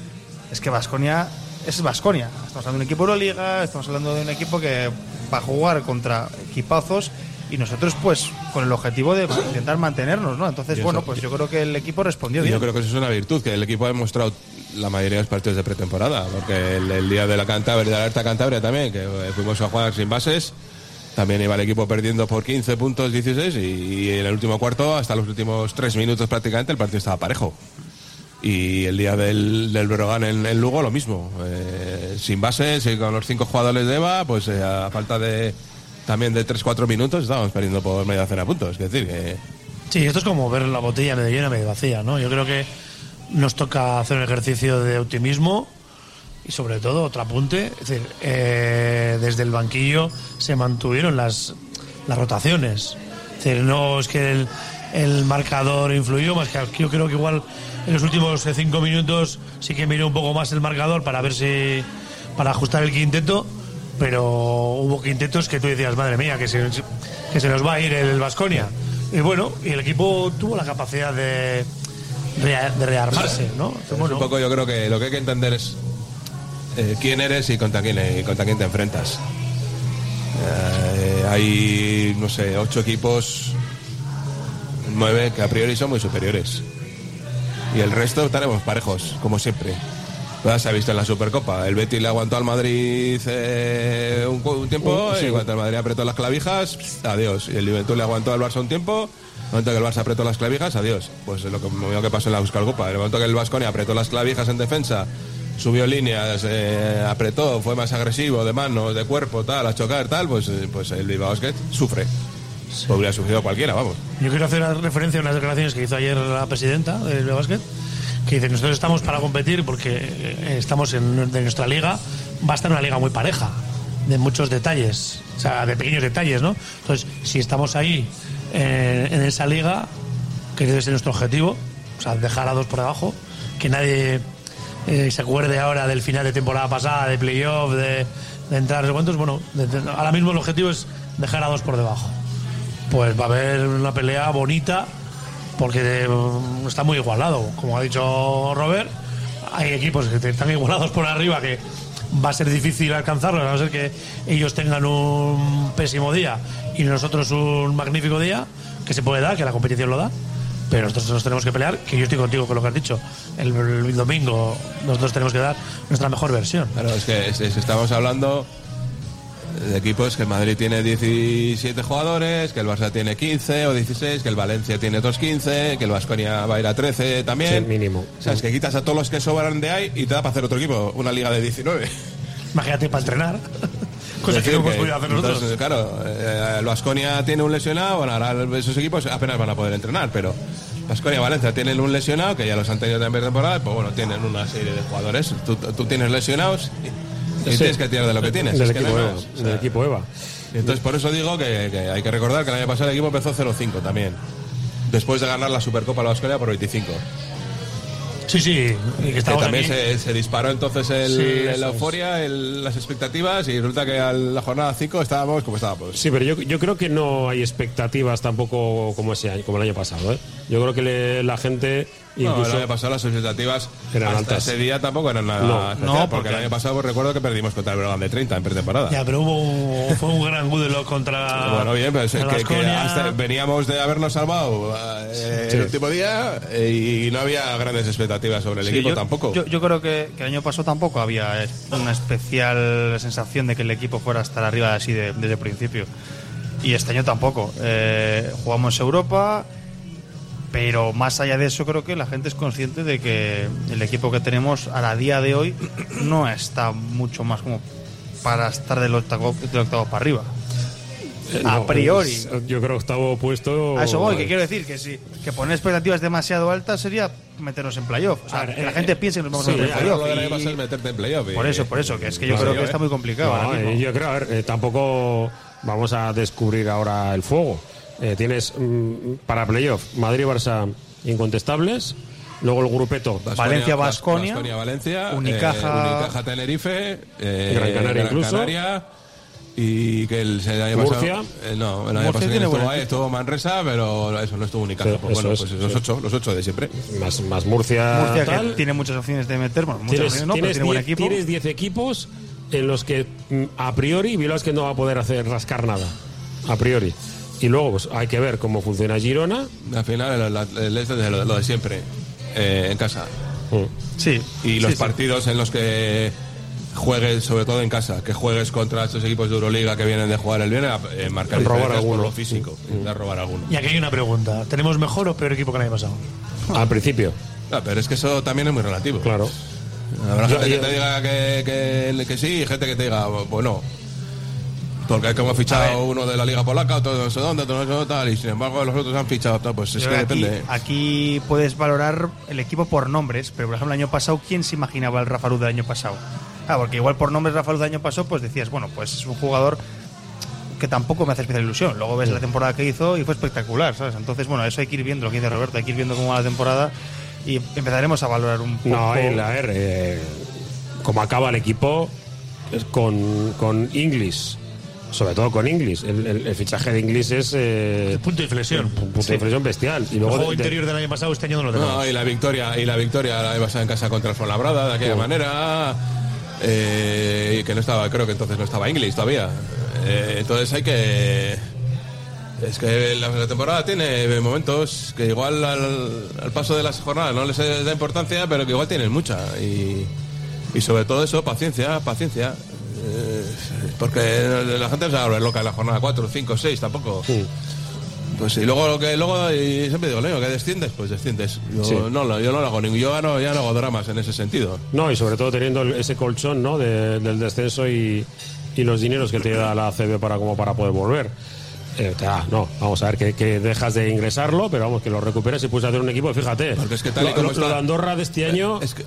es que Vasconia es Vasconia. Estamos hablando de un equipo Euroliga, estamos hablando de un equipo que va a jugar contra equipazos y nosotros pues con el objetivo de intentar mantenernos, ¿no? Entonces, eso- bueno, pues yo creo que el equipo respondió bien. Yo creo que eso es una virtud que el equipo ha demostrado la mayoría de los partidos de pretemporada, porque el, el día de la Cantabria, de la alerta Cantabria también, que eh, fuimos a jugar sin bases, también iba el equipo perdiendo por 15 puntos 16 y, y en el último cuarto, hasta los últimos tres minutos prácticamente, el partido estaba parejo. Y el día del, del en, en Lugo lo mismo, eh, sin bases y con los cinco jugadores de EVA, pues eh, a falta de también de 3-4 minutos estábamos perdiendo por media docena de puntos. Es decir, que Sí, esto es como ver la botella medio llena, medio vacía, ¿no? Yo creo que nos toca hacer un ejercicio de optimismo y sobre todo otro apunte, es decir, eh, desde el banquillo se mantuvieron las, las rotaciones. Es decir, no es que el, el marcador influyó, más que yo creo que igual en los últimos eh, cinco minutos sí que miré un poco más el marcador para ver si para ajustar el quinteto, pero hubo quintetos que tú decías, madre mía, que se, que se nos va a ir el Vasconia. Y bueno, y el equipo tuvo la capacidad de, de rearmarse, ¿no? Entonces, Es bueno, un poco yo creo que lo que hay que entender es eh, quién eres y contra quién, eh, contra quién te enfrentas. Eh, hay, no sé, ocho equipos, nueve que a priori son muy superiores. Y el resto estaremos parejos, como siempre. Ya se ha visto en la Supercopa. El Betis le aguantó al Madrid eh, un, tiempo Uh, sí. y cuando el Madrid apretó las clavijas, adiós. Y el Juventud le aguantó al Barça un tiempo. En el momento que el Barça apretó las clavijas, adiós. Pues es lo mismo que pasó en la Supercopa. En el momento que el Vasconia apretó las clavijas en defensa, subió líneas, eh, apretó, fue más agresivo de manos, de cuerpo, tal, a chocar, tal, pues, eh, pues el Bilbao sufre. Podría haber sufrido cualquiera, vamos. Yo quiero hacer referencia a unas declaraciones que hizo ayer la presidenta del Básquet, que dice, nosotros estamos para competir porque eh, estamos en de nuestra liga, va a estar una liga muy pareja, de muchos detalles, o sea, de pequeños detalles, ¿no? Entonces, si estamos ahí eh, en esa liga, que debe ser nuestro objetivo, o sea, dejar a dos por debajo, que nadie eh, se acuerde ahora del final de temporada pasada, de playoff, de, de entrar, cuántos, bueno, de- de- ahora mismo el objetivo es dejar a dos por debajo pues va a haber una pelea bonita porque eh, está muy igualado. Como ha dicho Robert, hay equipos que están igualados por arriba que va a ser difícil alcanzarlos, a no ser que ellos tengan un pésimo día y nosotros un magnífico día, que se puede dar, que la competición lo da. pero nosotros nos tenemos que pelear, que yo estoy contigo con lo que has dicho. El, domingo nosotros tenemos que dar nuestra mejor versión. Claro, es que es- estamos hablando de equipos que el Madrid tiene 17 jugadores, que el Barça tiene 15 o 16, que el Valencia tiene otros 15, que el Vasconia va a ir a 13 también. Sí, mínimo. O sea, es que quitas a todos los que sobran de ahí y te da para hacer otro equipo, una liga de 19. Imagínate para entrenar. Cosa que no hemos podido hacer nosotros. entonces, claro, eh, el Vasconia tiene un lesionado, bueno, ahora esos equipos apenas van a poder entrenar, pero Vasconia y Valencia tienen un lesionado, que ya los han tenido también de temporada, pues bueno, tienen una serie de jugadores. Tú, tú tienes lesionados y, y Sí. tienes que tirar de lo que tienes. Del que equipo hay Eva. O sea, Del equipo Eva. Entonces, por eso digo que, que hay que recordar que el año pasado el equipo empezó 0-5 también. Después de ganar la Supercopa a la Vasconia por 25. Sí, sí, y que Que también se, se disparó entonces el- Sí, la euforia, el- las expectativas y resulta que a la jornada 5 estábamos como estábamos. Sí, pero yo, yo creo que no hay expectativas tampoco como ese año, como el año pasado. ¿eh? Yo creo que le- la gente No, incluso el año pasado las expectativas Eran hasta altas. ese día tampoco eran nada No. especial, No, porque, el porque- año pasado pues, recuerdo que perdimos contra el Breogán de 30 en pretemporada. Ya, pero hubo un- fue un gran Gudelo contra. Bueno, bien, pero es el que, que hasta veníamos de habernos salvado eh, Sí. el último día eh, y no había grandes expectativas sobre el Sí, equipo yo, tampoco. Yo, yo creo que, que el año pasado tampoco había eh, una especial sensación de que el equipo fuera a estar arriba así de- desde el principio. Y este año tampoco. Eh, jugamos Europa, pero más allá de eso creo que la gente es consciente de que el equipo que tenemos a la día de hoy no está mucho más como para estar del octavo, del octavo para arriba. eh, a no, priori. es- yo creo que octavo puesto. A eso voy, que quiero decir que si que poner expectativas demasiado altas sería meternos en playoff. O sea, A ver, que la eh, gente eh, piense que nos vamos sí, a meter en playoff. y- meterte en Por eso, por eso, que es que yo creo que está eh. muy complicado. No, ahora mismo. eh, yo creo, a ver, eh, tampoco vamos a descubrir ahora el fuego. Eh, tienes mm, para playoff Madrid y Barça incontestables. Luego el grupeto. Baskonia- Valencia, Unicaja- eh, Unicaja Tenerife, eh, Gran Canaria incluso. Canaria, y que el, año Murcia. pasado, eh, no, el año Murcia pasado estuvo ahí, estuvo Manresa, pero eso no estuvo Unicaja. Sí, pues bueno, es, pues sí. los ocho, los ocho de siempre. Más, más Murcia. Murcia, tal. que tiene muchas opciones de meter, bueno, muchas Tienes, opciones no, pero tienes tiene buen diez- equipo. tienes 10 equipos en los que mm, a priori Vilas que no va a poder hacer rascar nada. A priori. Y luego pues, hay que ver cómo funciona Girona. Al final, este es lo, lo de siempre, eh, en casa. Mm. Sí. Y los sí, sí. partidos en los que juegues, sobre todo en casa, que juegues contra estos equipos de Euroliga que vienen de jugar el viernes, eh, marcar Robar alguno. por lo físico, intentar robar alguno. Y aquí hay una pregunta: ¿tenemos mejor o peor equipo que el año pasado? Al principio, Ah, pero es que eso también es muy relativo. claro. Habrá gente yo- que te diga que, que, que sí y gente que te diga, bueno, porque hay como ha fichado uno de la Liga Polaca, otro de no sé dónde, otro de no sé dónde, tal, y sin embargo los otros han fichado, tal, pues es que que aquí, depende. aquí puedes valorar el equipo por nombres, pero por ejemplo el año pasado, ¿quién se imaginaba el Rafa Luz del año pasado? Ah, porque igual por nombres Rafa Luz del año pasado, pues decías, bueno, pues es un jugador que tampoco me hace especial ilusión. Luego ves la temporada que hizo y fue espectacular, ¿sabes? Entonces, bueno, eso hay que ir viendo, lo que dice Roberto, hay que ir viendo cómo va la temporada y empezaremos a valorar un poco. No, la- ver, eh, como acaba el equipo es con, con Inglis, sobre todo con Inglis. El, el- el fichaje de Inglis es. eh, Punto de inflexión. un punto de inflexión bestial. Y El luego juego de- de- interior del año pasado, este año no lo tenemos. No, y la victoria, y la victoria la pasada en casa contra el Fuenlabrada, de aquella manera, eh, y que no estaba, creo que entonces no estaba Inglis todavía. Eh, entonces hay que. Es que la, la temporada tiene momentos que igual al, al paso de las jornadas no les da importancia, pero que igual tienen mucha. Y, y sobre todo eso, paciencia, paciencia. Eh, porque la gente se va a volver loca en la jornada 4, 5, 6 tampoco. Pues y luego lo que luego y siempre digo, Leo, que desciendes, pues desciendes. Yo Sí. no lo- yo no lo hago ningún, yo ya no, ya no hago dramas en ese sentido. No, y sobre todo teniendo el- ese colchón ¿no? de- del descenso y, y los dineros que te da la CB para, como para poder volver. Eh, da, no, vamos a ver que, que dejas de ingresarlo, pero vamos, que lo recuperas y puedes hacer un equipo. Fíjate, Porque es que tal y lo, como lo- lo está- de Andorra de este año, Es que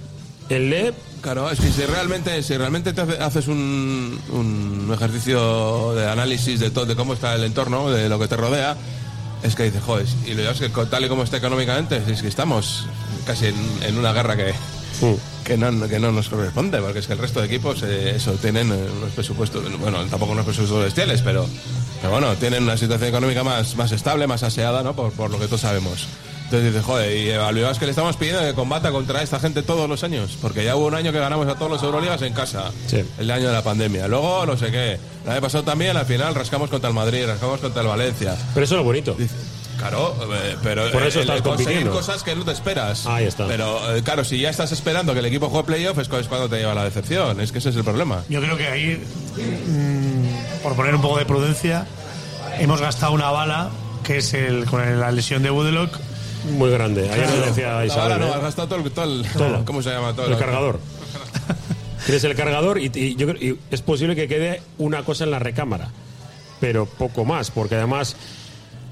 el LEP, Claro, es que si realmente, si realmente te hace- haces un, un ejercicio de análisis de todo, de cómo está el entorno, de lo que te rodea, es que dices, joder, y lo es que tal y como está económicamente, es que estamos casi en, en una guerra que, que, no, que no nos corresponde, porque es que el resto de equipos, eh, eso, tienen unos presupuestos, bueno, tampoco unos presupuestos bestiales, pero, pero bueno, tienen una situación económica más, más estable, más aseada, ¿no? Por, por lo que todos sabemos. Entonces dices, joder, y evaluados que le estamos pidiendo que combata contra esta gente todos los años, porque ya hubo un año que ganamos a todos los Euroligas en casa, Sí. el año de la pandemia. Luego, no sé qué, el año pasado también, al final rascamos contra el Madrid, rascamos contra el Valencia. pero eso es lo bonito. Claro, eh, pero Por eso eh, estás el conseguir cosas que no te esperas. Ahí está. Pero eh, claro, si ya estás esperando que el equipo juegue playoff es cu- es cuando te lleva la decepción. Es que ese es el problema. Yo creo que ahí, mm, por poner un poco de prudencia, hemos gastado una bala, que es el con la lesión de Woodlock. Muy grande. Ayer Claro. me decía Isabel. Ahora no, ¿eh? has gastado todo el, todo el- Todo. ¿Cómo se llama? Todo el cargador. Tienes el cargador y, y yo y es posible que quede una cosa en la recámara, pero poco más, porque además.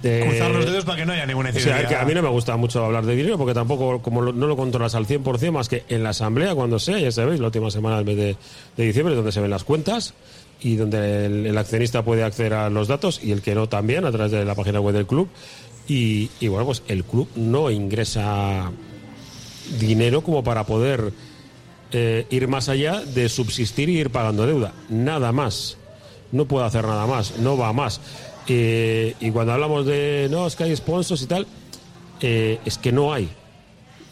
eh, Cruzar los dedos para que no haya ninguna o sea, incidencia. que a mí no me gusta mucho hablar de dinero porque tampoco, como lo- no lo controlas al 100%, más que en la asamblea, cuando sea, ya sabéis, la última semana del mes de, de diciembre, donde se ven las cuentas y donde el, el accionista puede acceder a los datos y el que no también a través de la página web del club. Y, bueno, pues el club no ingresa dinero como para poder eh, ir más allá de subsistir y ir pagando deuda. Nada más. No puedo hacer nada más. No va más. Eh, y cuando hablamos de no, es que hay sponsors y tal, eh, es que no hay.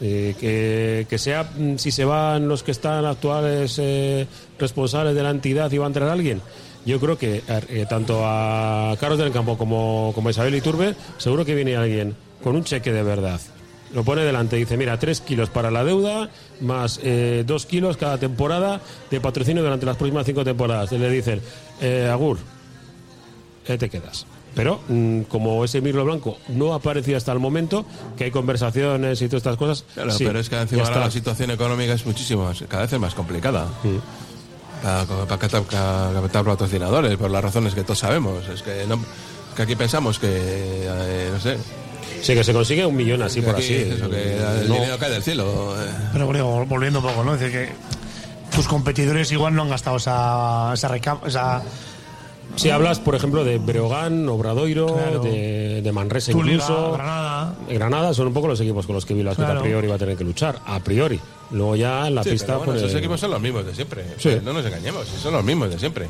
Eh, que, que sea mm, si se van los que están actuales responsables de la entidad y va a entrar alguien. Yo creo que eh, tanto a Carlos del Campo como, como a Isabel Iturbe, seguro que viene alguien con un cheque de verdad. Lo pone delante y dice, mira, tres kilos para la deuda, más eh, dos kilos cada temporada de patrocinio durante las próximas cinco temporadas. Y le dicen, eh, Agur, eh, te quedas. Pero mm, como ese Mirlo Blanco no ha aparecido hasta el momento, que hay conversaciones y todas estas cosas. Claro, sí, pero es que encima ahora la situación económica es muchísimo, más- cada vez es más complicada. Para, para captar, patrocinadores, por las razones que todos sabemos. Es que, no, que aquí pensamos que, eh, no sé, Sí, que se consigue un millón así que por aquí así. eso, que el No. dinero cae del cielo. eh. Pero bueno, volviendo un poco, ¿no? Es decir, que tus competidores igual no han gastado esa, esa, Si hablas, por ejemplo, de Breogán, Obradoiro, Claro. de, de Manresa incluso. Granada. Granada son un poco los equipos con los que Vilas Claro. a priori va a tener que luchar. A priori. Luego ya en la Sí, pista. pero bueno, pues, esos equipos son los mismos de siempre. Sí. No nos engañemos, son los mismos de siempre.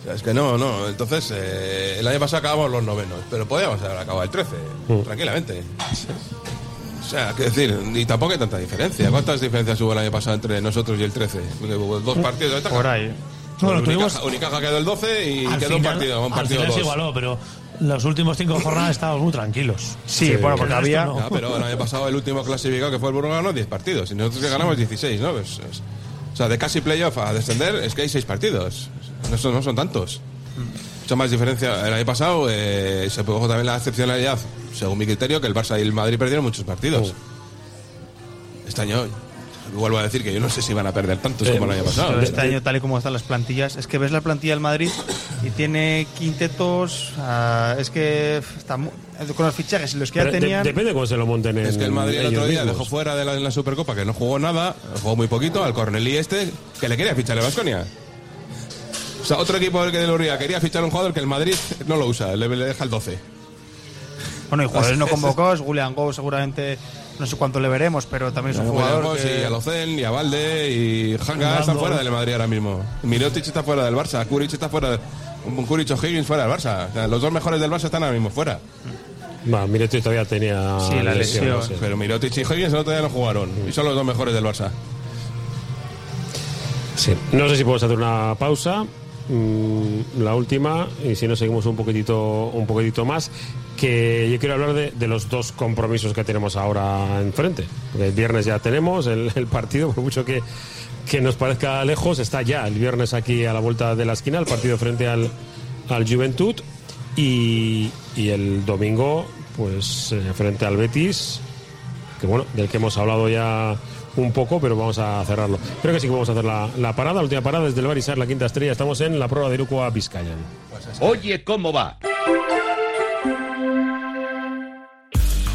O sea, es que no, no. Entonces, eh, el año pasado acabamos los novenos, pero podíamos haber acabado el 13, Mm. tranquilamente. O sea, que decir, y tampoco hay tanta diferencia. ¿Cuántas diferencias hubo el año pasado entre nosotros y el 13? Porque hubo Dos partidos de ventaja. Por ahí. Bueno, Unicaja, tuvimos- Unicaja quedó el 12 y al quedó un partido, un al partido se igualó, pero los últimos cinco jornadas estábamos muy tranquilos. Sí, bueno, porque había. no. Pero el año pasado el último clasificado que fue el Burgos ganó 10 partidos y nosotros que ganamos 16, ¿no? Pues, es- o sea, de casi playoff a descender es que hay 6 partidos. No son, no son tantos. Mucha más diferencia. El año pasado eh, se produjo también la excepcionalidad, según mi criterio, que el Barça y el Madrid perdieron muchos partidos. Este año, vuelvo a decir que yo no sé si van a perder tantos Eh, como el año pasado. Pero este año, tal y como están las plantillas, es que ves la plantilla del Madrid y tiene quintetos. ah, es que está con los fichajes y los que ya pero de- tenían. depende cómo se lo monten en Es que el Madrid el otro día mismos. dejó fuera de la, en la Supercopa, que no jugó nada, jugó muy poquito, al Cornelí este, que le quería fichar a Vasconia. O sea, otro equipo del que del Urría quería fichar a un jugador que el Madrid no lo usa, le, le deja el 12. Bueno, y jugadores no convocados. Julian Go seguramente. No sé cuánto le veremos, pero también es un jugador. Que- y Alocen, y a Valde, y Hanga están fuera del Madrid ahora mismo. Mirotic está fuera del Barça, Kuric está fuera del... un Kuric o Higgins fuera del Barça. O sea, los dos mejores del Barça están ahora mismo fuera. Va, Miretti todavía tenía. Sí, la lesión. sí. Pero Mirotic y Higgins otro día no jugaron. Y son los dos mejores del Barça. Sí. No sé si podemos hacer una pausa. mm, la última, y si no seguimos un poquitito, un poquitito más, que yo quiero hablar de, los dos compromisos que tenemos ahora enfrente. El viernes ya tenemos el, partido, por mucho que, que nos parezca lejos, está ya el viernes aquí a la vuelta de la esquina, el partido frente al, al Juventud, y, y el domingo, pues eh, frente al Betis, que bueno, del que hemos hablado ya un poco, pero vamos a cerrarlo. Creo que sí que vamos a hacer la, la parada, la última parada desde el Barisar, la quinta estrella. Estamos en la prueba de Iruko a Vizcayan. Oye, ¿cómo va?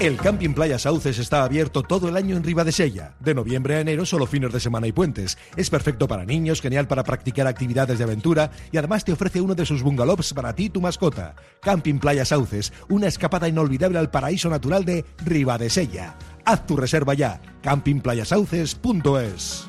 El Camping Playa Sauces está abierto todo el año en Ribadesella. De noviembre a enero, solo fines de semana y puentes. Es perfecto para niños, genial para practicar actividades de aventura y además te ofrece uno de sus bungalows para ti y tu mascota. Camping Playa Sauces, una escapada inolvidable al paraíso natural de Ribadesella. Haz tu reserva ya. campingplayasauces.es.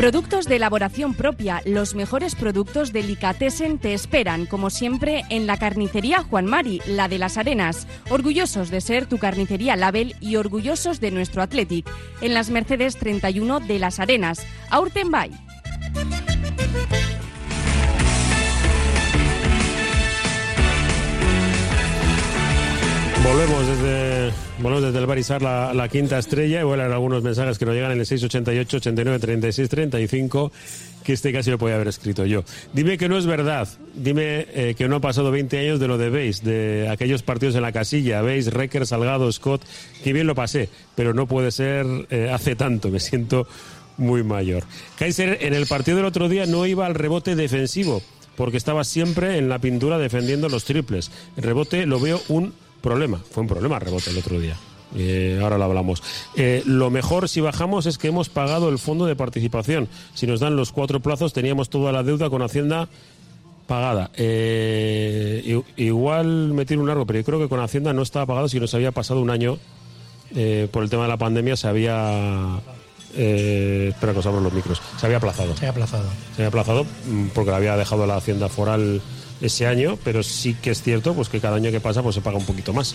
Productos de elaboración propia, los mejores productos Delicatessen te esperan, como siempre, en la carnicería Juan Mari, la de las Arenas. Orgullosos de ser tu carnicería Label y orgullosos de nuestro Athletic. En las Mercedes 31 de las Arenas. Aurtenbay. Volvemos desde, volvemos desde el Barisar, la, quinta estrella, y vuelan algunos mensajes que nos llegan en el 688 89 36 35 que este casi lo podía haber escrito yo. Dime que no es verdad, dime eh, que no ha pasado 20 años de lo de Beis, de aquellos partidos en la casilla, Beis, Recker, Salgado, Scott, que bien lo pasé, pero no puede ser eh, hace tanto, me siento muy mayor. Kaiser en el partido del otro día no iba al rebote defensivo, porque estaba siempre en la pintura defendiendo los triples. El rebote lo veo un problema, fue un problema rebote el otro día. Eh, ahora lo hablamos. Eh, lo mejor si bajamos es que hemos pagado el fondo de participación. Si nos dan los cuatro plazos, teníamos toda la deuda con Hacienda pagada. Eh, igual me tiro un largo, pero yo creo que con Hacienda no estaba pagado si nos había pasado un año por el tema de la pandemia, se había. Eh, espera que os abro los micros. Se había aplazado. Se ha aplazado. Se había aplazado mm, porque la había dejado la Hacienda Foral ese año, pero sí que es cierto pues que cada año que pasa pues se paga un poquito más.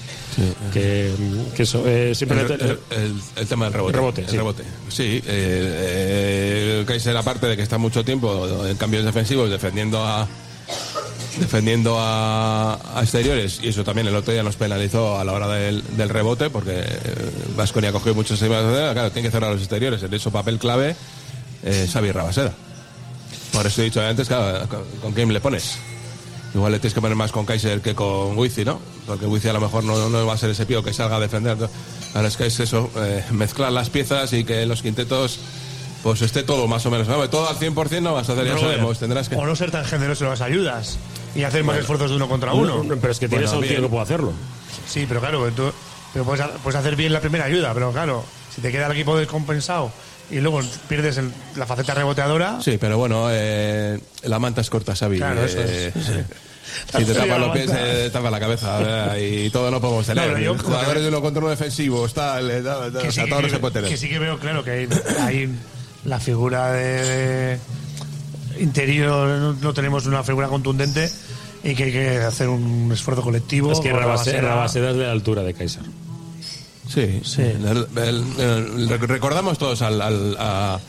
Que, que eso, eh, El, simplemente. el- el- el tema del rebote. El rebote, El sí. rebote. Sí, eh, eh, Kaiser, aparte de que está mucho tiempo en cambios defensivos defendiendo a defendiendo a, a exteriores y eso también el otro día nos penalizó a la hora del, del rebote porque Vasconia cogió muchos claro, tiene que cerrar los exteriores en eso papel clave eh, Xavi Rabaseda por eso he dicho antes claro, con, con quién le pones igual le tienes que poner más con Kaiser que con Wizi ¿no? porque Wizi a lo mejor no, no va a ser ese pío que salga a defender ahora es que es eso eh, mezclar las piezas y que en los quintetos pues esté todo más o menos ¿no? todo al 100% no vas a hacer ya No, sabemos tendrás que O no ser tan generoso en las ayudas y hacer más Bueno. esfuerzos de uno contra uno. Pero es que tienes a un tío que puede hacerlo. Sí, pero claro, tú pero puedes hacer bien la primera ayuda, pero claro, si te queda el equipo descompensado y luego pierdes el- la faceta reboteadora. Sí, pero bueno, eh, la manta es corta, Xavi. Claro, eso es, Eh. Si te tapas los pies, manta. eh, te tapas la cabeza. ¿verdad? Y todo no podemos tener. Yo- Jugadores de uno contra uno defensivos, tal, eh, tal, tal, que o sea, que- todo no que- se puede tener. Que sí que veo, claro, que hay, hay la figura de, de interior, no, no tenemos una figura contundente y que hay que hacer un esfuerzo colectivo. Es que. Rabaseda es de la altura de Kaiser. Sí, sí. El- el- el- rec- recordamos todos al. al- a,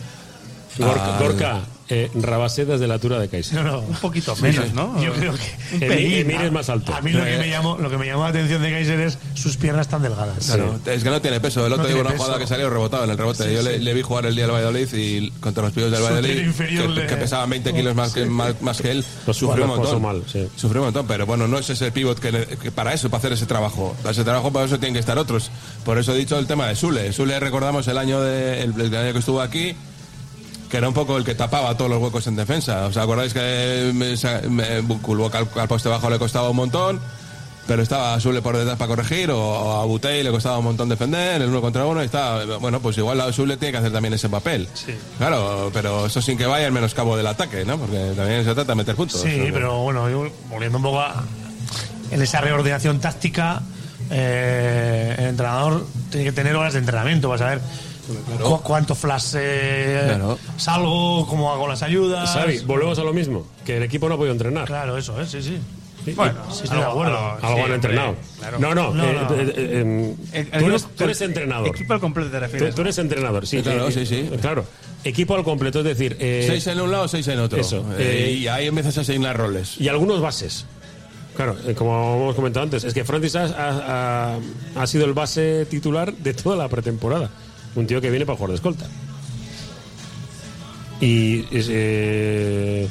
Gorka, al- Gorka, eh, Rabaseda es de la altura de Kaiser. No, no, un poquito menos, sí. ¿no? Yo creo que. pelín, Emir ¿no? es más alto. A mí lo que, me llamó, lo que me llamó la atención de Kaiser es sus piernas tan delgadas. Claro, es que no tiene peso. El No otro día tiene una peso. jugada que salió rebotado en el rebote. Sí, Yo sí. Le, le vi jugar el día del Valladolid y contra los pibos del Valladolid, que, le- que pesaban 20 kilos más que, más, más que él, Los sufrió un montón. mal, sí. Sufrió un montón, pero bueno, no es ese pivot que, que para eso, para hacer ese trabajo. Para ese trabajo, para eso tienen que estar otros. Por eso he dicho el tema de Sule. Sule recordamos el año, de, el, el año que estuvo aquí, que era un poco el que tapaba todos los huecos en defensa. ¿Os acordáis que me, sa- me- al, al poste bajo le costaba un montón? Pero estaba Sule por detrás para corregir, o a Butey le costaba un montón defender, el uno contra uno, y está. Bueno, pues igual la Sule tiene que hacer también ese papel. Claro, pero eso sin que vaya el menoscabo del ataque, ¿no? Porque también se trata de meter puntos. Sí, pero bueno, yo, volviendo un poco a, en esa reordenación táctica, eh, el entrenador tiene que tener horas de entrenamiento para saber cu- cuánto flash eh, Claro. salgo, cómo hago las ayudas. Xavi, volvemos a lo mismo, que el equipo no ha podido entrenar. Claro, eso es, sí, sí. Bueno, sí, estoy de acuerdo. Algo han entrenado. claro. No, no. Eh, eh, eh, tú, eres, grupo- tú eres entrenador. Equipo al completo te Tú, refieres. tú eres entrenador, sí. Claro, eh, sí, sí. Claro. Equipo al completo, es decir. eh, seis en un lado, seis en otro. Eso, Eh, eh, y ahí empiezas a asignar roles. y algunos bases. Claro, eh, como hemos comentado antes, es que Francis ha- ha sido el base titular de toda la pretemporada. Un tío que viene para jugar de escolta. Y es, eh,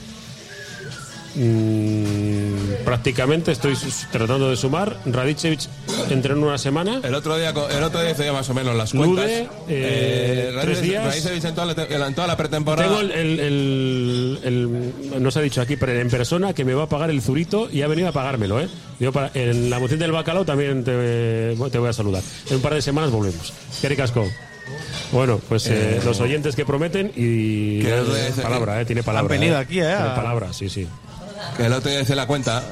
mm, prácticamente estoy tratando de sumar. Radicevic entrenó una semana. El otro día, el otro día hice más o menos las cuentas. Lude, eh, tres Radicevic- días. Radicevic en toda, la, en toda la pretemporada. Tengo el, el- el- nos ha dicho aquí pero en persona que me va a pagar el zurito y ha venido a pagármelo, ¿eh? Yo para- en la moción del bacalao también te, te voy a saludar. En un par de semanas volvemos. Qué casco. Bueno, pues eh, Eh, los oyentes que prometen y que eh, palabra, eh, tiene palabra. Han venido eh. aquí, eh, Tiene palabra, sí, sí. Que el otro día hice la cuenta.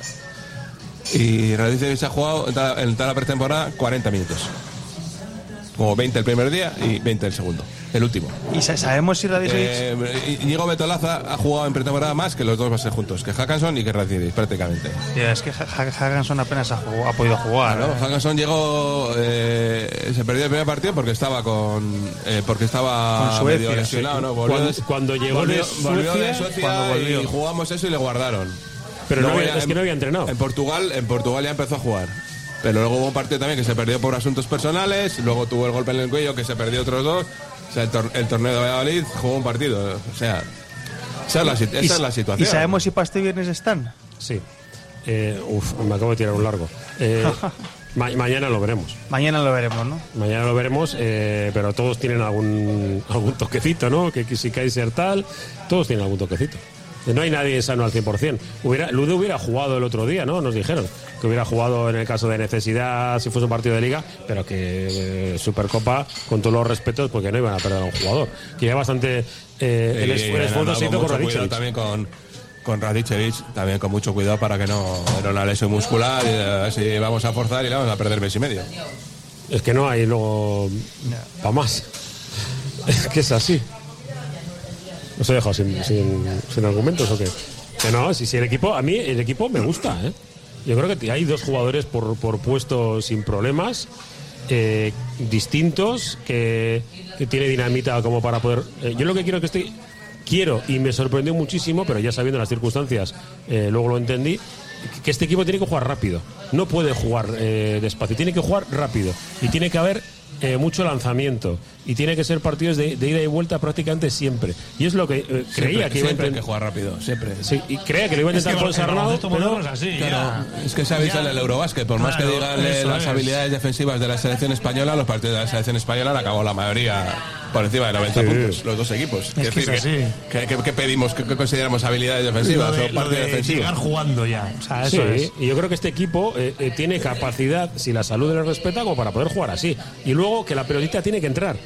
Y Radicevic ha jugado en toda la pretemporada 40 minutos. Como 20 el primer día y 20 el segundo. El último. ¿Y sa- sabemos si Radicevic Eh, Íñigo Betolaza ha jugado en pretemporada más que los dos bases juntos, que Hackanson y que Radicevic, prácticamente. Es que Ha- Ha- Hagganson apenas ha, jugado- ha podido jugar. Claro, ¿eh? Hackanson llegó, eh, se perdió el primer partido porque estaba con, eh, porque estaba Con Suecia, medio lesionado, sí. ¿no? Volvió Cuando- de- cuando llegó volvió, de volvió de Suecia, Suecia cuando volvió. y jugamos eso y le guardaron. Pero no había- es que no había entrenado. En Portugal, en Portugal ya empezó a jugar. Pero luego hubo un partido también que se perdió por asuntos personales, luego tuvo el golpe en el cuello que se perdió otros dos. O sea, el, tor- el torneo de Valladolid jugó un partido. O sea, esa es la, sit- esa ¿Y, es la situación. ¿Y sabemos si para este viernes están? Sí. Eh, uf, me acabo de tirar un largo. Eh, ma- mañana lo veremos. Mañana lo veremos, ¿no? Mañana lo veremos, eh, pero todos tienen algún, algún toquecito, ¿no? Que, si Kaiser tal, todos tienen algún toquecito. No hay nadie sano al 100%. Hubiera, Lude hubiera jugado el otro día, ¿no? Nos dijeron que hubiera jugado en el caso de necesidad, si fuese un partido de liga, pero que eh, Supercopa, con todos los respetos, porque no iban a perder a un jugador. Que ya bastante eh, el, esfuerzo se hizo con por Radicevic. también con, con Radicevic, también con mucho cuidado para que no era una lesión muscular y eh, si vamos a forzar y le vamos a perder mes y medio. Es que no hay luego para más. Es que es así. ¿Os he dejado sin, sin, sin argumentos o qué? Que no, si, si el equipo, a mí el equipo me gusta, ¿eh? Yo creo que hay dos jugadores por, por puesto sin problemas, eh, distintos, que, que tiene dinamita como para poder. eh, yo lo que quiero que estoy. Quiero, y me sorprendió muchísimo, pero ya sabiendo las circunstancias, eh, luego lo entendí, que este equipo tiene que jugar rápido. No puede jugar eh, despacio, tiene que jugar rápido. Y tiene que haber eh, mucho lanzamiento. Y tiene que ser partidos de, de ida y vuelta prácticamente siempre. Y es lo que eh, creía Siempre- que iba a siempre hay intentar. que jugar rápido, siempre. Sí, y creía que lo iba a Es que intentar el Ponsarnau, baloncesto pero es así, Claro, es que se ha visto Ya. en el Eurobásquet, por más que digan las es. habilidades defensivas de la selección española, los partidos de la selección española han acabado la mayoría por encima de 90 Sí. puntos, los dos equipos. que decir, es así. que, que- que pedimos, que, consideramos habilidades defensivas de, o parte de defensiva? llegar jugando ya. O sea, Sí, eso es. y yo creo que este equipo eh, eh, tiene capacidad, si la salud le respeta, como para poder jugar así. Y luego que la pelotita tiene que entrar.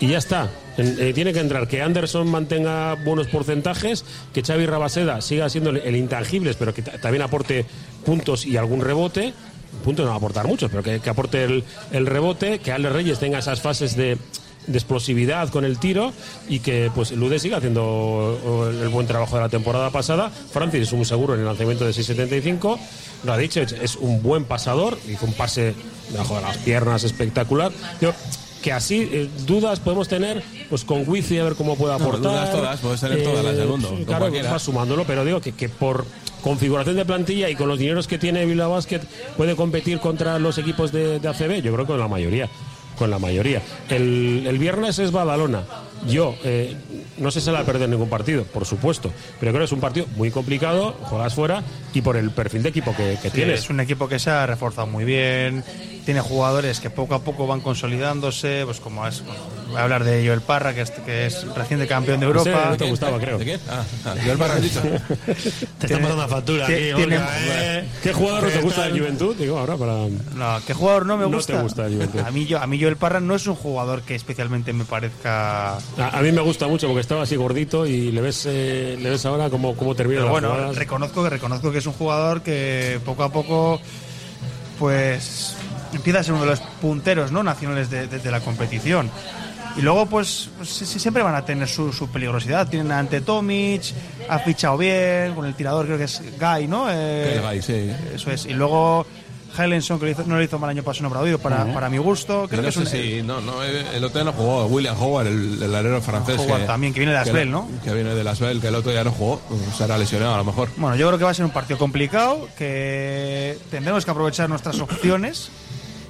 Y ya está. Eh, tiene que entrar. Que Anderson mantenga buenos porcentajes, que Xavi Rabaseda siga siendo el, el intangibles, pero que ta- también aporte puntos y algún rebote. Puntos no va a aportar muchos, pero que, que aporte el, el rebote, que Ale Reyes tenga esas fases de, de explosividad con el tiro y que pues Lude siga haciendo o, el buen trabajo de la temporada pasada. Francis es un seguro en el lanzamiento de 6.75. Radicevic es un buen pasador, hizo un pase debajo de las piernas espectacular. Yo, que así eh, dudas podemos tener pues con Wifi a ver cómo puede No, aportar. dudas todas, puedes tener todas las del mundo, con claro, vas sumándolo, pero digo que, que por configuración de plantilla y con los dineros que tiene Bilbao Basket puede competir contra los equipos de, de ACB, yo creo que con la mayoría. Con la mayoría. El, el viernes es Badalona. Yo eh, no sé si se la va a perder ningún partido, por supuesto, pero creo que es un partido muy complicado, juegas fuera y por el perfil de equipo que, que Sí, tienes. Es un equipo que se ha reforzado muy bien, tiene jugadores que poco a poco van consolidándose, pues como es, bueno, hablar de Joel Parra, que es, que es reciente campeón de Europa. no te gustaba, creo. ¿De qué? Ah, ah, dicho. Te está pasando la factura aquí, tiene- Olga, ¿eh? ¿Qué jugador no te gusta de Juventud? Digo, ahora para. No, ¿qué jugador no me No te gusta? gusta Juventud. A mí, yo, a mí Joel Parra no es un jugador que especialmente me parezca... A, a mí me gusta mucho porque estaba así gordito y le ves, eh, le ves ahora cómo, cómo termina Pero bueno, jugadas. reconozco que reconozco que es un jugador que poco a poco pues empieza a ser uno de los punteros no nacionales de, de- de la competición. Y luego, pues, pues, sí, sí, siempre van a tener su, su peligrosidad. Tienen ante Tomic, ha fichado bien, con el tirador creo que es Guy, ¿no? Eh, Guy, sí. Eso es. Y luego Heilenson, que lo hizo- no lo hizo mal año pasado, no aplaudido, para, para mi gusto. Creo que es un, si. No, no, el otro día no jugó. William Howard, el, el alero francés. Howard también, que viene de Asbel, ¿no? Que viene de Asbel, que el otro día no jugó. Se hará lesionado a lo mejor. Bueno, yo creo que va a ser un partido complicado, que tendremos que aprovechar nuestras opciones,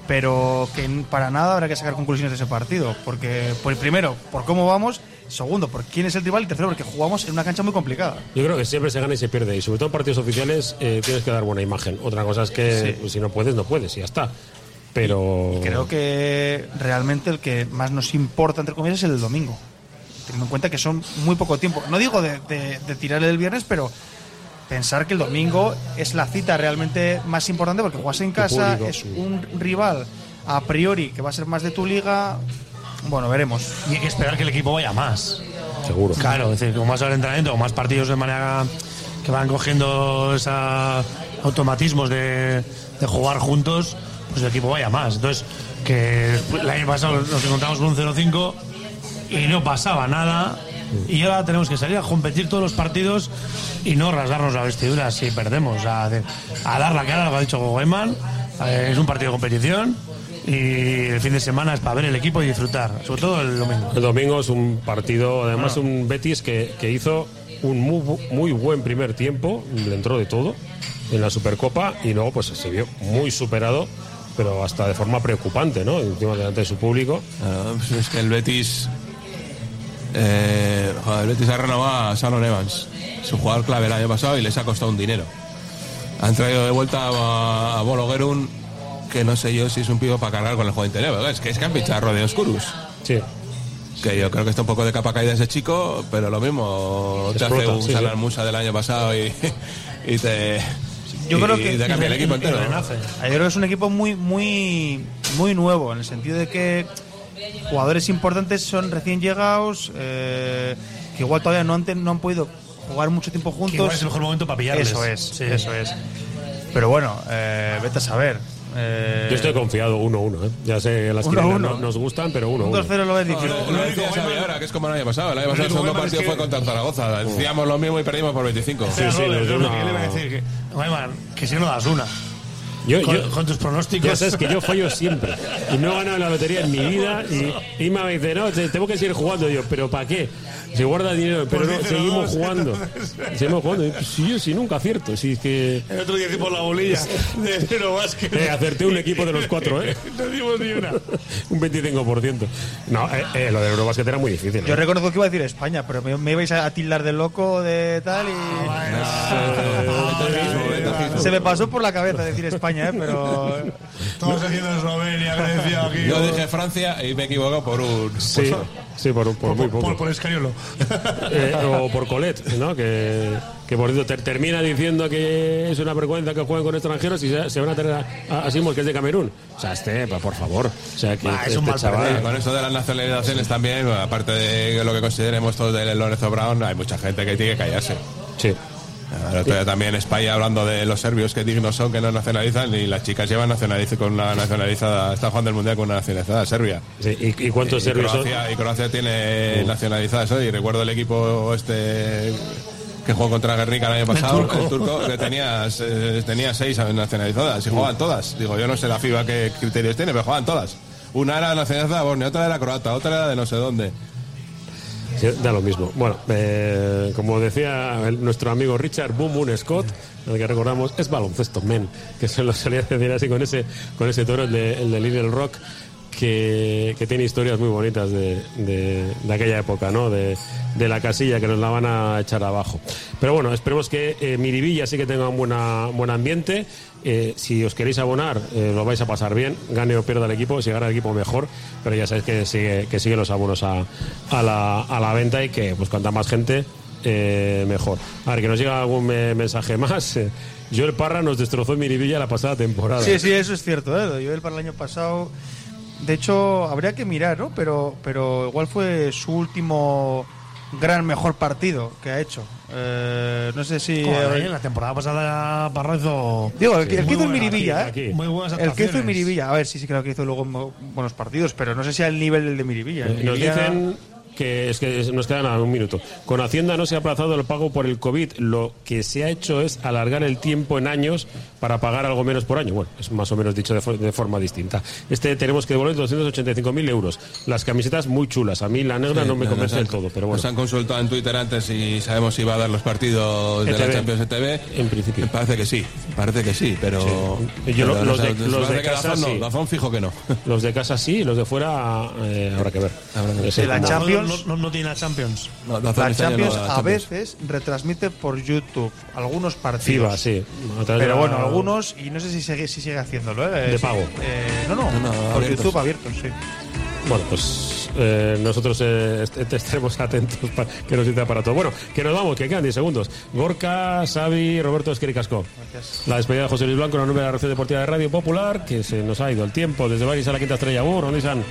pero que para nada habrá que sacar conclusiones de ese partido, porque por primero, por cómo vamos, segundo, por quién es el rival y tercero, porque jugamos en una cancha muy complicada. Yo creo que siempre se gana y se pierde. Y sobre todo en partidos oficiales eh, tienes que dar buena imagen. Otra cosa es que Sí. pues, si no puedes, no puedes y ya está. Pero. Creo que realmente el que más nos importa, entre comillas, es el domingo. Teniendo en cuenta que son muy poco tiempo. No digo de, de, de tirarle el viernes, pero pensar que el domingo es la cita realmente más importante porque juegas en casa, público, es sí. un rival a priori que va a ser más de tu liga. Bueno, veremos. Y hay que esperar que el equipo vaya más. Seguro. Claro, es decir, con más horas entrenamiento, con más partidos de manera que van cogiendo esos automatismos de, de jugar juntos, pues el equipo vaya más. Entonces, que el año pasado nos encontramos con un 0-5 y no pasaba nada. Y ahora tenemos que salir a competir todos los partidos y no rasgarnos la vestidura si perdemos. A, a dar la cara, lo que ha dicho Goeman. Es un partido de competición y el fin de semana es para ver el equipo y disfrutar, sobre todo el domingo. El domingo es un partido, además un Betis que, que hizo un muy, muy buen primer tiempo dentro de todo en la Supercopa y luego pues se vio muy superado, pero hasta de forma preocupante, ¿no? Encima delante de su público. Ah, pues es que el Betis. Eh, joder, Betis ha renovado a Salon Evans, su jugador clave el año pasado, y les ha costado un dinero. Han traído de vuelta a, a Bolo Gerun, que no sé yo si es un pivo para cargar con el juego interior. Es que es que han fichado a Rodeo Oscurus. Sí. Que yo creo que está un poco de capa caída ese chico, pero lo mismo te hace un sí, Salar sí. Musa del año pasado y, y te. Yo y- creo que te cambia el equipo entero. Yo creo que es un equipo muy, muy, muy nuevo, en el sentido de que jugadores importantes son recién llegados, eh, que igual todavía no han, ten- no han podido jugar mucho tiempo juntos. Que igual es el mejor momento para pillarles. Eso es, Sí. eso es. Pero bueno, eh, vete a saber. Eh, Yo estoy confiado 1-1, ¿eh? Ya sé, las Uno, uno. no- nos gustan, pero 1-1. un 2-0 lo ves No, difícil. lo decía Xavi ahora, que es como el año pasado. El año pasado el único segundo es partido que- fue contra el Zaragoza. Decíamos lo mismo y perdimos por 25. Sí, sí, nos dio Robert, una- ¿qué le iba a decir? Que, Guayman, que si no das una. Yo, con, yo- con tus pronósticos. Ya sabes que yo fallo siempre. Y no he ganado la lotería en mi vida. Y Ima me dice, no, te- tengo que seguir jugando. Y yo, ¿pero para qué? Se guarda dinero, pero Pues no, seguimos no, jugando. Seguimos jugando. Y, sí, yo sí, nunca acierto. Sí, es que. El otro día hicimos la bolilla de Cero Vázquez. Eh, acerté un equipo de los cuatro, ¿eh? No dimos ni una. Un 25%. No, eh, eh, lo del Eurobasket era muy difícil. Yo reconozco que iba a decir España, pero me, me ibais a, a tildar de loco, de tal, y. Se me pasó por la cabeza decir España, ¿eh? pero. Estamos haciendo Eslovenia, Grecia, aquí. Yo dije Francia y me he equivocado por un. Sí, sí, por, un- por muy poco. Por, por Escariolo. Eh, o por Colet, ¿no? Que, que por cierto ter- termina diciendo que es una vergüenza que jueguen con extranjeros y se, se van a tener a, a, a Simos, que es de Camerún. O sea, este, por favor. O sea, que es este un mal chaval. perder. Con eso de las nacionalizaciones también, aparte de lo que consideremos todos de Lorenzo Brown, hay mucha gente que tiene que callarse. Sí. Día también España hablando de los serbios que dignos son que no nacionalizan y las chicas llevan nacionaliz con una nacionalizada, está jugando el mundial con una nacionalizada Serbia. Sí, ¿y, y cuántos y serbios son? Croacia, y Croacia tiene nacionalizadas hoy. Y recuerdo el equipo este que jugó contra Guernica el año pasado, el turco. turco, que tenía, eh, tenía seis nacionalizadas y jugaban todas. Digo, yo no sé la FIBA qué criterios tiene, pero jugaban todas. Una era nacionalizada de Bosnia, otra era croata, otra era de no sé dónde. Da lo mismo. Bueno, eh, como decía el- nuestro amigo Richard Boom Boom Scott, al que recordamos, es baloncesto, men, que se lo solía decir así con ese, con ese toro, el de, el de Little Rock, que, tiene historias muy bonitas de, aquella época, ¿no? De, la casilla que nos la van a echar abajo. Pero bueno, esperemos que eh, Miribilla sí que tenga un buen ambiente. Eh, si os queréis abonar, eh, lo vais a pasar bien, gane o pierda el equipo, si gana el equipo mejor, pero ya sabéis que sigue, que siguen los abonos a, la, venta y que pues cuanta más gente, eh, mejor. A ver, que nos llega algún mensaje más. Joel Parra nos destrozó en Miribilla la pasada temporada. Sí, sí, eso es cierto, ¿eh? Joel para el año pasado. De hecho, habría que mirar, ¿no? Pero, pero igual fue su último gran mejor partido que ha hecho. Eh, no sé si. Joder, eh, la temporada pasada Parra hizo. Digo, el, que- el que hizo en Miribilla, aquí, ¿eh? aquí. Muy buenas El que hizo en actuaciones. Miribilla. A ver, sí, sí, creo que hizo luego buenos partidos, pero no sé si al nivel del de Miribilla. El Nos dicen que es que nos queda nada, un minuto. Con Hacienda no se ha aplazado el pago por el COVID. Lo que se ha hecho es alargar el tiempo en años para pagar algo menos por año. Bueno, es más o menos dicho de, fo- de forma distinta. Este tenemos que devolver 285.000 euros. Las camisetas muy chulas. A mí la negra Sí, no me convence del todo, pero bueno. Nos han consultado en Twitter antes si sabemos si va a dar los partidos de ETV. la Champions ETV. En principio. Me parece que sí, parece que sí, pero. Sí. Yo pero los de- los casa Dazón no, sí. Dazón fijo que no. Los de casa sí, los de fuera eh, habrá que ver. La como- Champions. No, no, no tiene la Champions. No, La Champions a veces retransmite por YouTube algunos partidos. FIBA, sí. Pero bueno, algunos, y no sé si sigue, si sigue haciéndolo, ¿eh? De pago. Eh, no, no, No, no, por abiertos. YouTube abiertos, sí. Bueno, pues eh, nosotros eh, est- est- estaremos atentos para que nos sirva para todo. Bueno, que nos vamos, que quedan 10 segundos. Gorka, Xavi, Roberto Esquericasco. La despedida de José Luis Blanco, la nueva de la Red Deportiva de Radio Popular, que se nos ha ido el tiempo desde Baris a la Quinta Estrella. Bur, ¿dónde están?